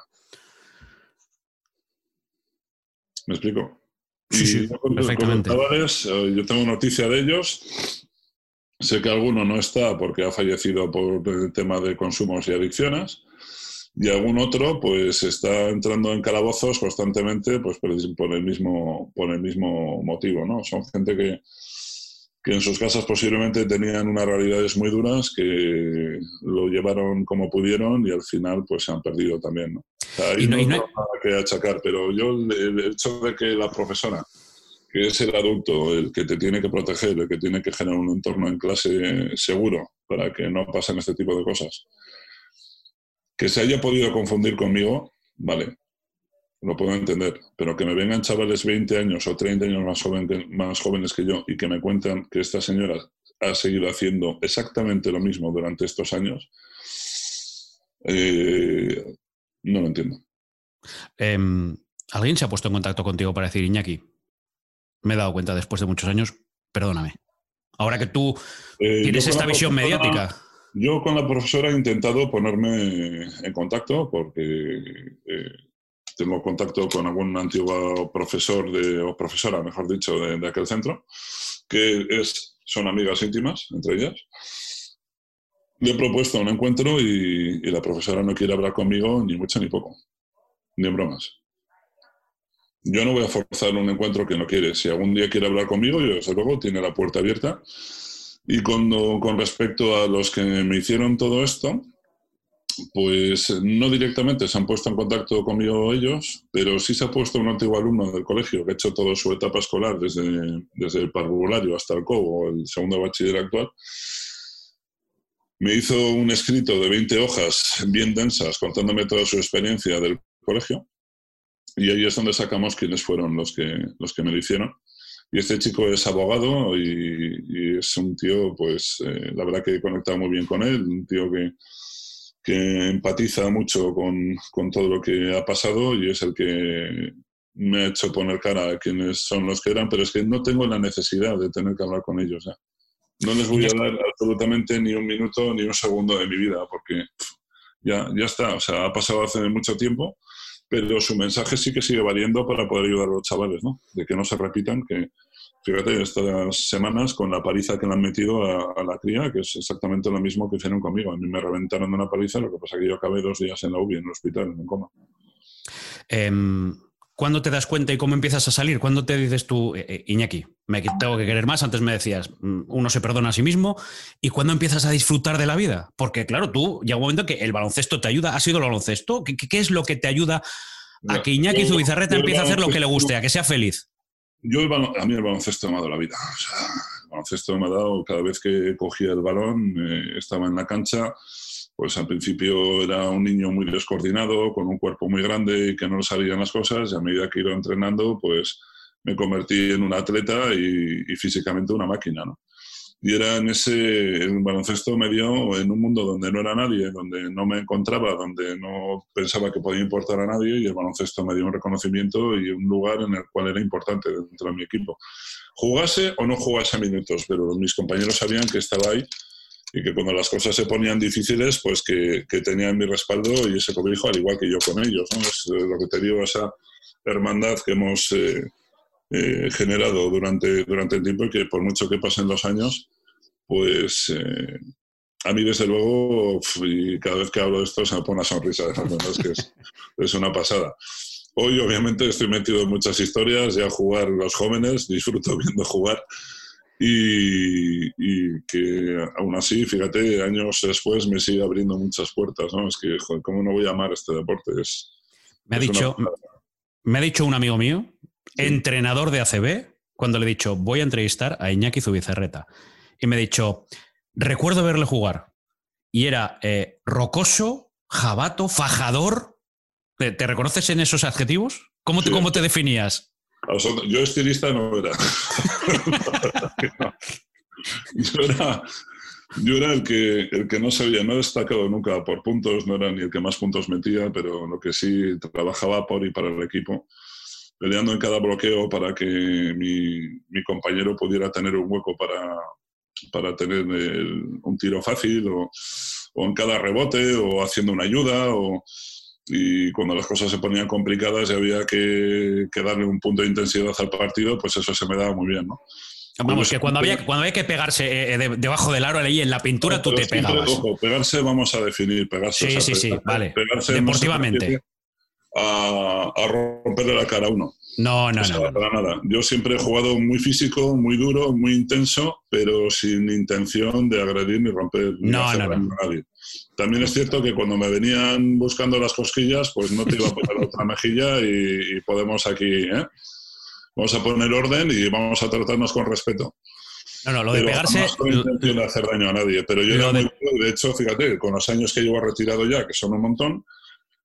¿Me explico? Sí, sí, perfectamente. Eh, yo tengo noticia de ellos Sé que alguno no está porque ha fallecido por el tema de consumos y adicciones y algún otro pues está entrando en calabozos constantemente pues por el, mismo, por el mismo motivo, ¿no? Son gente que, que en sus casas posiblemente tenían unas realidades muy duras que lo llevaron como pudieron y al final pues se han perdido también, ¿no? ahí no, hay nada que achacar, pero yo el hecho de que la profesora que es el adulto el que te tiene que proteger, el que tiene que generar un entorno en clase seguro para que no pasen este tipo de cosas. Que se haya podido confundir conmigo, vale, lo puedo entender, pero que me vengan chavales 20 años o 30 años más, jóvenes que yo y que me cuentan que esta señora ha seguido haciendo exactamente lo mismo durante estos años, eh, no lo entiendo. Em, ¿Alguien se ha puesto en contacto contigo para decir, Iñaki, me he dado cuenta después de muchos años, perdóname. Ahora que tú eh, tienes esta visión mediática. Yo con la profesora he intentado ponerme en contacto porque eh, tengo contacto con algún antiguo profesor de, o profesora, mejor dicho, de, aquel centro, que es, son amigas íntimas entre ellas. Le he propuesto un encuentro y, y la profesora no quiere hablar conmigo ni mucho ni poco, ni en bromas yo no voy a forzar un encuentro que no quiere. Si algún día quiere hablar conmigo, yo desde luego tiene la puerta abierta. Y cuando, con respecto a los que me hicieron todo esto, Pues no directamente se han puesto en contacto conmigo ellos, pero sí se ha puesto un antiguo alumno del colegio que ha hecho toda su etapa escolar desde, desde el parvulario hasta el COBO, el segundo bachiller actual. Me hizo un escrito de 20 hojas bien densas contándome toda su experiencia del colegio y ahí es donde sacamos quiénes fueron los que, los que me lo hicieron. Y este chico es abogado y, es un tío, pues eh, la verdad que he conectado muy bien con él, un tío que, que empatiza mucho con, con, todo lo que ha pasado y es el que me ha hecho poner cara a quienes son los que eran, pero es que no tengo la necesidad de tener que hablar con ellos. ya No les voy a dar absolutamente ni un minuto ni un segundo de mi vida porque ya, ya está, o sea, ha pasado hace mucho tiempo, pero su mensaje sí que sigue valiendo para poder ayudar a los chavales, ¿no? De que no se repitan, que, Fíjate, estas semanas con la paliza que le han metido a, la cría, que es exactamente lo mismo que hicieron conmigo. A mí me reventaron de una paliza, lo que pasa es que yo acabé dos días en la UBI, en el hospital, en coma. Em, ¿Cuándo te das cuenta y cómo empiezas a salir? ¿Cuándo te dices tú, eh, eh, Iñaki, me tengo que querer más? Antes me decías, mm, uno se perdona a sí mismo. ¿Y cuándo empiezas a disfrutar de la vida? Porque, claro, tú llega un momento que el baloncesto te ayuda. ¿Ha sido el baloncesto? ¿Qué, qué es lo que te ayuda a que Iñaki Zubizarreta empiece a hacer lo que le guste, a que sea feliz? Yo a mí el baloncesto me ha dado la vida. el baloncesto me ha dado, cada vez que cogía el balón, eh, estaba en la cancha, pues al principio era un niño muy descoordinado, con un cuerpo muy grande y que no sabían las cosas, y a medida que iba entrenando, pues me convertí en un atleta y, y físicamente una máquina, ¿no? y era en ese un baloncesto medio en un mundo donde no era nadie, donde no me encontraba, donde no pensaba que podía importar a nadie y el baloncesto me dio un reconocimiento y un lugar en el cual era importante dentro de mi equipo. Jugase o no jugase minutos, pero mis compañeros sabían que estaba ahí y que cuando las cosas se ponían difíciles, pues que, que tenían mi respaldo y ese cobijo, al igual que yo con ellos. ¿no? Es lo que te digo, esa hermandad que hemos... Eh, eh, generado durante, durante el tiempo y que por mucho que pasen los años, pues eh, a mí desde luego, y cada vez que hablo de esto se me pone una sonrisa, es que es, una pasada. Hoy obviamente estoy metido en muchas historias, ya jugar los jóvenes, disfruto viendo jugar y, y, que aún así, fíjate, años después me sigue abriendo muchas puertas, ¿no? Es que, joder, ¿cómo no voy a amar este deporte? Es, me, ha dicho, me ha dicho un amigo mío entrenador de ACB, cuando le he dicho, voy a entrevistar a Iñaki Zubizarreta. Y me ha dicho, recuerdo verle jugar. Y era eh, rocoso, jabato, fajador. ¿Te, reconoces en esos adjetivos? ¿Cómo, te, ¿cómo te definías? Yo estilista no era. yo era. Yo era el que, el que no sabía, no destacado nunca por puntos, no era ni el que más puntos metía, pero lo que sí trabajaba por y para el equipo peleando en cada bloqueo para que mi, compañero pudiera tener un hueco para, para tener un tiro fácil o, en cada rebote o haciendo una ayuda o, y cuando las cosas se ponían complicadas y había que, darle un punto de intensidad al partido, pues eso se me daba muy bien, ¿no? Vamos, que cuando había, cuando había que pegarse eh, eh, debajo del aro ahí en la pintura, tú te pegabas. Ojo, pegarse vamos a definir, pegarse. Sí, sí, sí, vale. Deportivamente a, romperle la cara a uno. No, no, no. Para nada. Yo siempre he jugado muy físico, muy duro, muy intenso, pero sin intención de agredir ni romper no, no, a nadie. También es cierto que cuando me venían buscando las cosquillas, pues no te iba a poner otra mejilla y, podemos aquí, ¿eh? Vamos a poner orden y vamos a tratarnos con respeto. No, no, lo de pegarse. No de hacer daño a nadie, pero yo de... de hecho, fíjate, con los años que llevo retirado ya, que son un montón,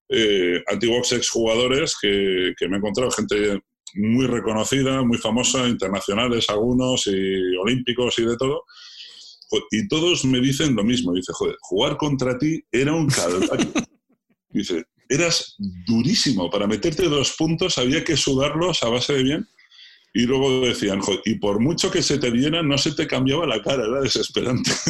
eh, antiguos exjugadores que, que me he encontrado, gente muy reconocida, muy famosa, internacionales algunos y olímpicos y de todo. Y todos me dicen lo mismo. Dice, joder, jugar contra ti era un calvario. Dice, eras durísimo. Para meterte dos puntos había que sudarlos a base de bien. Y luego decían, y por mucho que se te diera, no se te cambiaba la cara, era desesperante.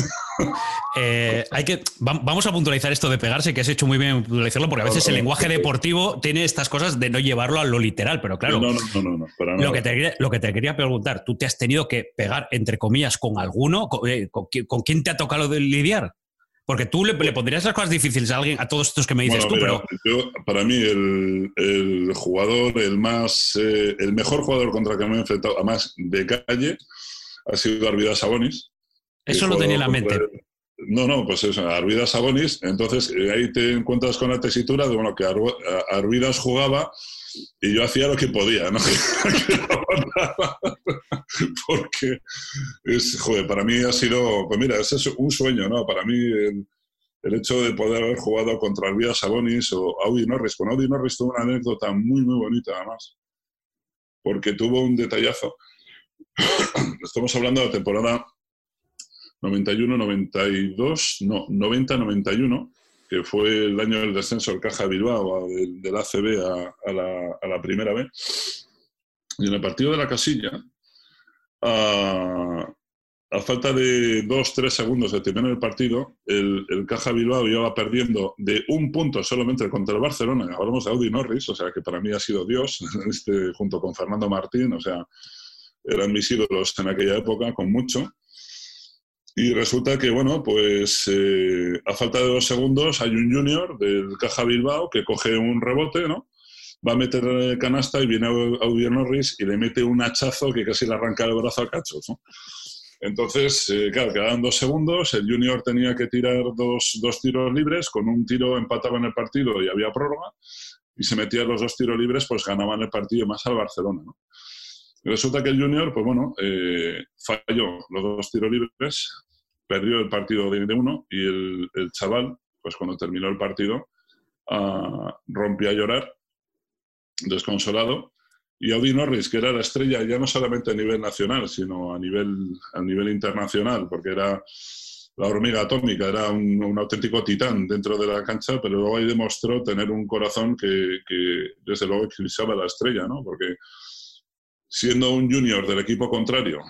Eh, hay que, vamos a puntualizar esto de pegarse, que has hecho muy bien puntualizarlo, porque a veces el lenguaje deportivo tiene estas cosas de no llevarlo a lo literal, pero claro. No, no, no, no, Lo, que te, lo que te quería preguntar, ¿tú te has tenido que pegar, entre comillas, con alguno? ¿Con, eh, con quién te ha tocado lidiar? Porque tú le, pondrías las cosas difíciles a alguien, a todos estos que me dices tú, pero. para mí, el, jugador, el más. Eh, el mejor jugador contra el que me he enfrentado, además de calle, ha sido Arvidas Sabonis. Eso lo tenía en la mente. No, no, pues eso, Arvidas Sabonis. Entonces eh, ahí te encuentras con la tesitura de bueno, que Arvidas jugaba y yo hacía lo que podía, ¿no? Porque es, joder, para mí ha sido, pues mira, ese es un sueño, ¿no? Para mí el, hecho de poder haber jugado contra Arvidas Sabonis o Audi Norris. Con Audi Norris tuvo una anécdota muy, muy bonita además, porque tuvo un detallazo. Estamos hablando de la temporada 91-92, no, 90-91, que fue el año del descenso del Caja Bilbao, del, del ACB a, la, a, la, primera B. Y en el partido de la casilla, a, a falta de dos, tres segundos de terminar el partido, el, el, Caja Bilbao iba perdiendo de un punto solamente contra el Barcelona. Hablamos de Audi Norris, o sea que para mí ha sido Dios, este, junto con Fernando Martín, o sea, eran mis ídolos en aquella época, con mucho. Y resulta que, bueno, pues eh, a falta de dos segundos hay un junior del Caja Bilbao que coge un rebote, ¿no? Va a meter canasta y viene Audi Norris y le mete un hachazo que casi le arranca el brazo a cachos, ¿no? Entonces, eh, claro, quedaban dos segundos, el junior tenía que tirar dos, dos, tiros libres, con un tiro empataba en el partido y había prórroga, y se metían los dos tiros libres, pues ganaban el partido más al Barcelona, ¿no? Resulta que el Junior, pues bueno, eh, falló los dos tiros libres, perdió el partido de, uno y el, chaval, pues cuando terminó el partido, uh, rompió a llorar, desconsolado. Y Audi Norris, que era la estrella ya no solamente a nivel nacional, sino a nivel, a nivel internacional, porque era la hormiga atómica, era un, auténtico titán dentro de la cancha, pero luego ahí demostró tener un corazón que, que desde luego eclipsaba la estrella, ¿no? Porque siendo un junior del equipo contrario,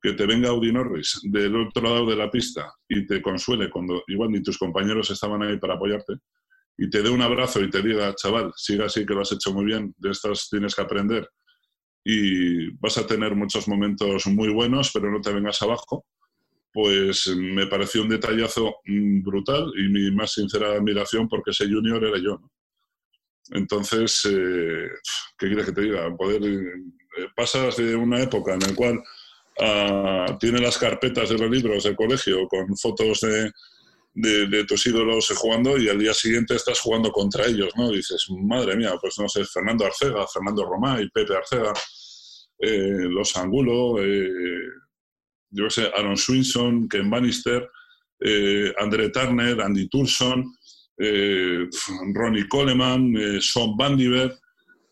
que te venga Audi Norris del otro lado de la pista y te consuele cuando igual ni tus compañeros estaban ahí para apoyarte y te dé un abrazo y te diga, chaval, siga así que lo has hecho muy bien, de estas tienes que aprender y vas a tener muchos momentos muy buenos, pero no te vengas abajo, pues me pareció un detallazo mm, brutal y mi más sincera admiración porque ese junior era yo. Entonces, eh, ¿qué quieres que te diga? Poder eh, pasas de una época en la cual uh, tienes las carpetas de los libros del colegio con fotos de, tus ídolos jugando y al día siguiente estás jugando contra ellos, ¿no? dices, madre mía, pues no sé, Fernando Arcega, Fernando Romá y Pepe Arcega, eh, Los Angulo, eh, yo sé, Aaron Swinson, Ken Bannister, eh, André Turner, Andy Turson, Ronnie Coleman, Sean Bandiver,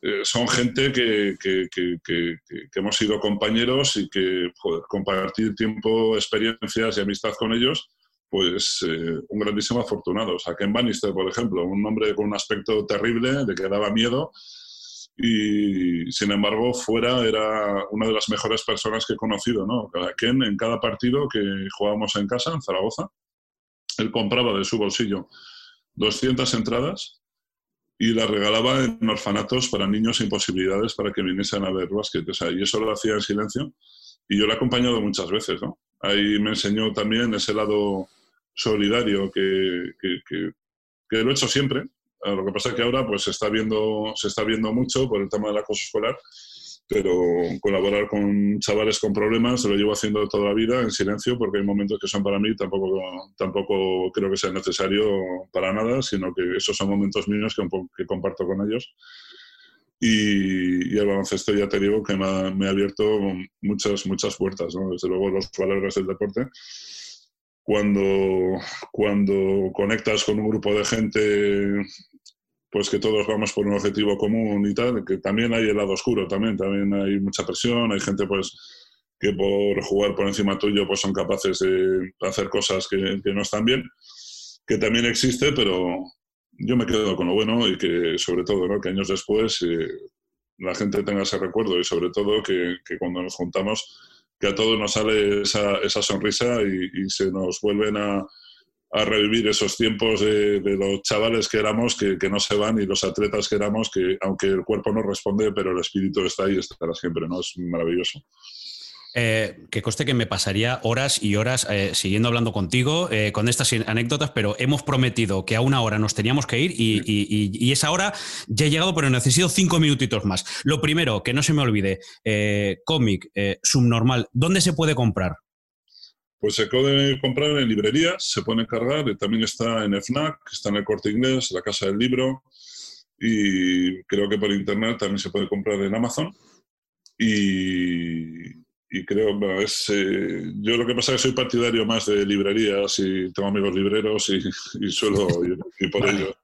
eh, son gente que, que, que, hemos sido compañeros y que compartir tiempo, experiencias y amistad con ellos, pues eh, un grandísimo afortunado. O sea, Ken Bannister, por ejemplo, un hombre con un aspecto terrible, de que daba miedo, y sin embargo fuera era una de las mejores personas que he conocido. ¿no? Ken en cada partido que jugábamos en casa, en Zaragoza, él compraba de su bolsillo 200 entradas y la regalaba en orfanatos para niños sin posibilidades para que viniesen a ver básquet. O sea, y eso lo hacía en silencio. Y yo lo he acompañado muchas veces, ¿no? Ahí me enseñó también ese lado solidario que, que, que, lo he hecho siempre. Lo que pasa es que ahora pues, se, está viendo, se está viendo mucho por el tema del acoso escolar pero colaborar con chavales con problemas lo llevo haciendo toda la vida en silencio porque hay momentos que son para mí tampoco tampoco creo que sea necesario para nada sino que esos son momentos míos que, que comparto con ellos y, el baloncesto ya te digo que me ha, me ha, abierto muchas muchas puertas ¿no? desde luego los valores del deporte cuando cuando conectas con un grupo de gente pues que todos vamos por un objetivo común y tal, que también hay el lado oscuro, también, también hay mucha presión, hay gente pues que por jugar por encima tuyo pues son capaces de hacer cosas que, no están bien, que también existe, pero yo me quedo con lo bueno y que sobre todo, que años después eh, la gente tenga ese recuerdo y sobre todo que, cuando nos juntamos que a todos nos sale esa, esa sonrisa y se nos vuelven a, a revivir esos tiempos de, los chavales que éramos, que, no se van, y los atletas que éramos, que aunque el cuerpo no responde, pero el espíritu está ahí, estará siempre, ¿no? Es maravilloso. Eh, que coste que me pasaría horas y horas eh, siguiendo hablando contigo eh, con estas anécdotas, pero hemos prometido que a una hora nos teníamos que ir y, esa hora ya he llegado, pero necesito cinco minutitos más. Lo primero, que no se me olvide, cómic, subnormal, ¿dónde se puede comprar? Pues se puede comprar en librerías, se puede cargar, y también está en FNAC, está en el Corte Inglés, la Casa del Libro, y creo que por internet también se puede comprar en Amazon. Y, y creo, bueno, es, eh, yo lo que pasa es que soy partidario más de librerías y tengo amigos libreros y, y suelo ir, por ello.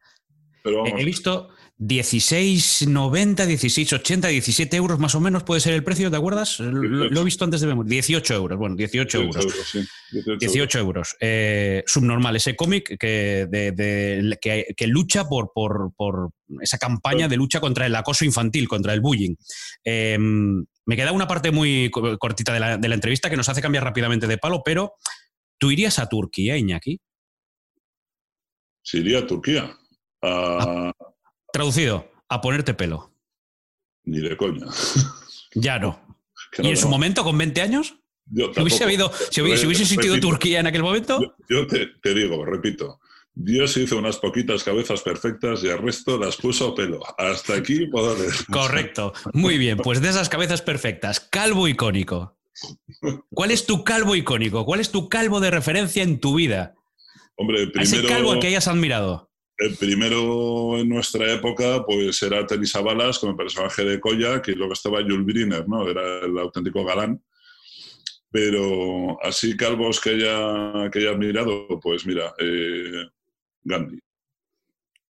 Pero vamos, He visto 16,90, 16,80, 17 euros más o menos puede ser el precio, ¿te acuerdas? Lo, lo he visto antes de memoria. 18 euros, bueno, 18 euros. sí, 18 18 euros. Eh, subnormal, ese cómic que, de- de- que, que lucha por, por- por esa campaña de lucha contra el acoso infantil, contra el bullying. Eh, me queda una parte muy co- cortita de la, de la entrevista que nos hace cambiar rápidamente de palo, pero tú irías a Turquía, Iñaki. Sí, iría a Turquía. A- Traducido, a ponerte pelo. Ni de coña. Ya no. Que ¿Y no, en su no. momento con 20 años? Yo Si hubiese, habido, si hubiese, si hubiese existido Repito, Turquía en aquel momento, Yo, yo te, te digo, repito, Dios hizo unas poquitas cabezas perfectas y al resto las puso pelo. Hasta aquí puedo leer. Correcto. Muy bien, pues de esas cabezas perfectas, calvo icónico. ¿Cuál es tu calvo icónico? ¿Cuál es tu calvo de referencia en tu vida? Hombre, A ese primero, calvo al que hayas admirado. El primero en nuestra época pues era Teresa Balas con el personaje de Koyak y luego estaba Jules Briner, ¿no? Era el auténtico galán. Pero así calvos que haya, que haya admirado, pues mira, eh, Gandhi.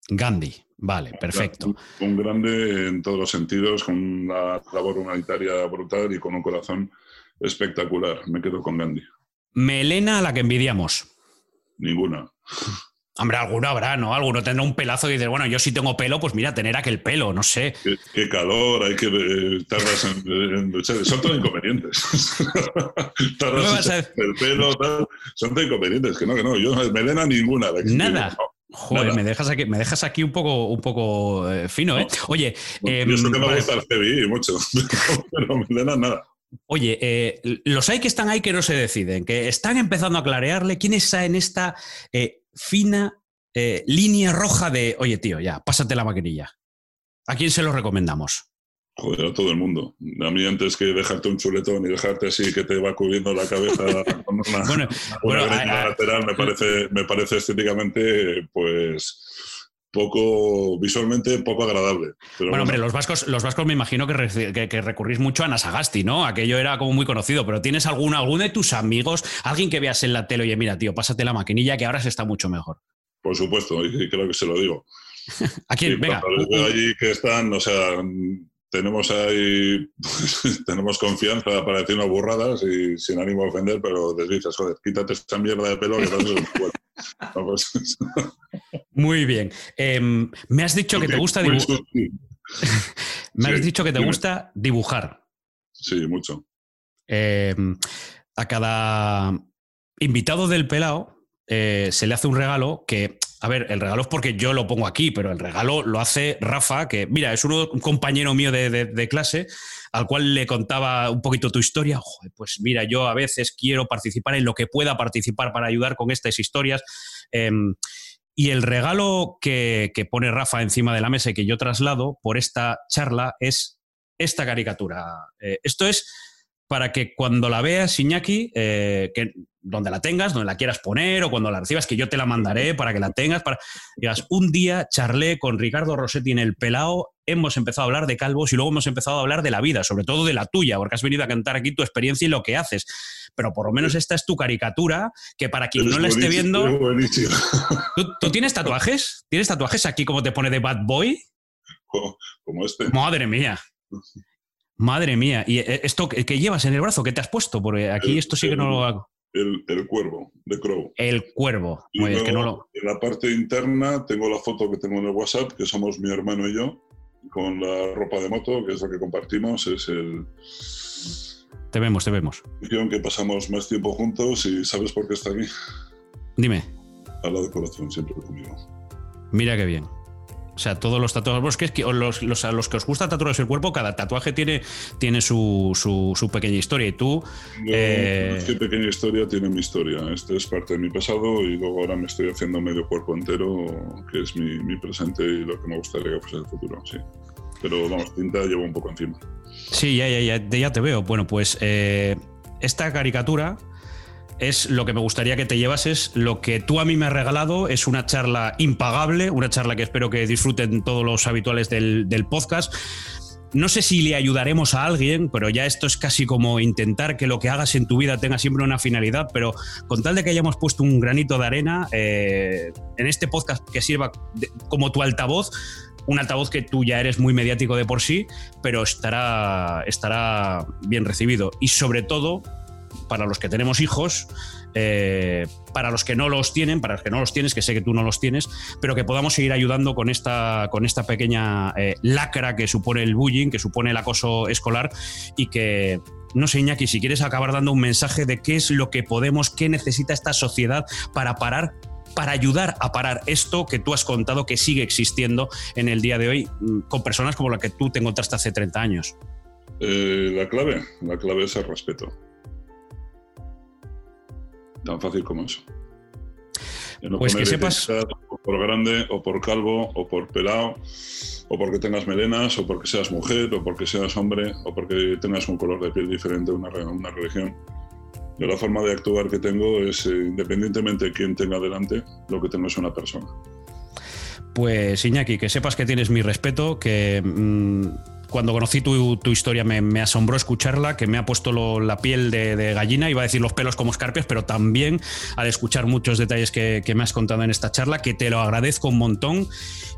Gandhi. Vale, perfecto. Un, un grande en todos los sentidos, con una labor humanitaria brutal y con un corazón espectacular. Me quedo con Gandhi. Melena a la que envidiamos. Ninguna. Hombre, alguno habrá, ¿no? Alguno tendrá un pelazo y dices, bueno, yo sí tengo pelo, pues mira, tener aquel pelo, no sé. Qué, qué calor, hay que eh, tardas en, en duchar. Son todos inconvenientes. No me tardas a en el pelo, tal. Son todos inconvenientes. Que no, que no. Yo melena ninguna. la Nada. no. Joder, Nada. me dejas aquí, me dejas aquí un poco, un poco eh, fino, ¿eh? Oye, Y eso em, que me vale. gusta el heavy mucho. Pero melena nada. Oye, eh, los hay que están ahí que no se deciden, que están empezando a clarearle quién está en esta eh, fina eh, línea roja de, oye, tío, ya, pásate la maquinilla. ¿A quién se lo recomendamos? Joder, a todo el mundo. A mí antes que dejarte un chuletón y dejarte así que te va cubriendo la cabeza con una, Bueno, una bueno, greña a- a- lateral, me parece, me parece estéticamente, pues, poco, visualmente poco agradable. Pero Bueno, hombre, los vascos, los vascos me imagino que, que recurrís mucho a Nasagasti, ¿no? Aquello era como muy conocido, pero ¿tienes alguna, alguno de tus amigos, alguien que veas en la tele, oye, mira, tío, pásate la maquinilla que ahora se está mucho mejor? por supuesto, y creo que se lo digo. ¿A quién? Venga, veo allí que están, o sea, tenemos ahí, tenemos confianza para decir unas burradas y sin ánimo de ofender, pero les dices, joder, quítate esta mierda de pelo que. No, muy bien. Em, me has dicho que te gusta muy dibujar. Me has Sí, dicho que te gusta dibujar. Sí, mucho. Eh, a cada invitado del pelao eh, se le hace un regalo que, a ver, el regalo es porque yo lo pongo aquí, pero el regalo lo hace Rafa, que mira, es uno- un compañero mío de, de- de clase al cual le contaba un poquito tu historia. Pues mira, yo a veces quiero participar en lo que pueda participar para ayudar con estas historias. Eh, y el regalo que, que pone Rafa encima de la mesa y que yo traslado por esta charla es esta caricatura. Eh, esto es para que cuando la veas, Iñaki, eh, que donde la tengas, donde la quieras poner o cuando la recibas, que yo te la mandaré para que la tengas, para digas, un día charlé con Ricardo Rossetti en el Pelao, hemos empezado a hablar de calvos y luego hemos empezado a hablar de la vida, sobre todo de la tuya, porque has venido a cantar aquí tu experiencia y lo que haces. Pero por lo menos esta es tu caricatura, que para quien no Es la esté viendo... es. ¿Tú, tú tienes tatuajes? ¿Tienes tatuajes aquí como te pone de Bad Boy? Como- Como este. Madre mía. Madre mía. ¿Y eh, esto que llevas en el brazo? ¿Qué te has puesto? Porque aquí El- esto sí que no lo hago. El, el cuervo de Crow. El cuervo. Y Muy bien, es que no luego, lo. En la parte interna tengo la foto que tengo en el WhatsApp, que somos mi hermano y yo, con la ropa de moto, que es lo que compartimos, es el Te vemos, te vemos. que pasamos más tiempo juntos y ¿sabes por qué está aquí? Dime. Al lado del corazón, siempre conmigo. Mira qué bien. O sea, todos los tatuajes. Que es que o los, los- a los que os gusta tatuarse el cuerpo, cada tatuaje tiene, tiene su, su- su pequeña historia. Y tú, Yo, Eh, Qué pequeña historia tiene mi historia. Este es parte de mi pasado y luego ahora me estoy haciendo medio cuerpo entero, que es mi, mi presente y lo que me gustaría que fuese el futuro, sí. Pero vamos, tinta llevo un poco encima. Sí, ya, ya, ya, ya te veo. Bueno, pues eh, esta caricatura es lo que me gustaría que te llevases. Lo que tú a mí me has regalado es una charla impagable, una charla que espero que disfruten todos los habituales del, del podcast no sé si le ayudaremos a alguien, pero ya esto es casi como intentar que lo que hagas en tu vida tenga siempre una finalidad, pero con tal de que hayamos puesto un granito de arena eh, en este podcast que sirva como tu altavoz, un altavoz que tú ya eres muy mediático de por sí, pero estará, estará bien recibido. Y sobre todo, para los que tenemos hijos, eh, para los que no los tienen, para los que no los tienes, que sé que tú no los tienes, pero que podamos seguir ayudando con esta, con esta pequeña eh, lacra que supone el bullying, que supone el acoso escolar y que, no sé, Iñaki, si quieres acabar dando un mensaje de qué es lo que podemos, qué necesita esta sociedad para parar para ayudar a parar esto que tú has contado que sigue existiendo en el día de hoy mm, con personas como la que tú te encontraste hace 30 años? Eh, la clave, la clave es el respeto. Tan fácil como eso. pues que sepas. O por grande, o por calvo, o por pelado, o porque tengas melenas, o porque seas mujer, o porque seas hombre, o porque tengas un color de piel diferente, una, una religión. Yo la forma de actuar que tengo es, eh, independientemente de quién tenga delante, lo que tengo es una persona. Pues Iñaki, que sepas que tienes mi respeto, que mm, cuando conocí tu, historia me, asombró escucharla, que me ha puesto la piel de, gallina, iba a decir los pelos como escarpias, pero también al escuchar muchos detalles que, me has contado en esta charla, que te lo agradezco un montón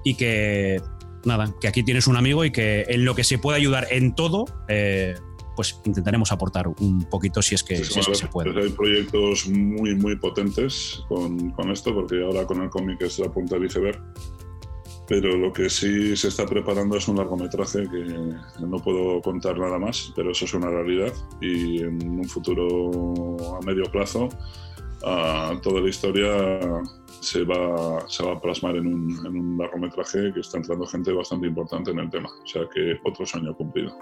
y que nada, que aquí tienes un amigo y que en lo que se puede ayudar en todo, eh, pues intentaremos aportar un poquito si es que, se puede. Hay proyectos muy, muy potentes con, con, esto, porque ahora con el cómic es la punta del iceberg pero lo que sí se está preparando es un largometraje que no puedo contar nada más, pero eso es una realidad y en un futuro a medio plazo toda la historia se va, se va a plasmar en un, en un largometraje que está entrando gente bastante importante en el tema, o sea que otro sueño cumplido.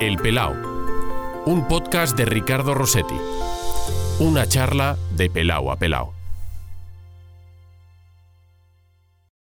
El Pelao, un podcast de Ricardo Rossetti, una charla de Pelao a Pelao.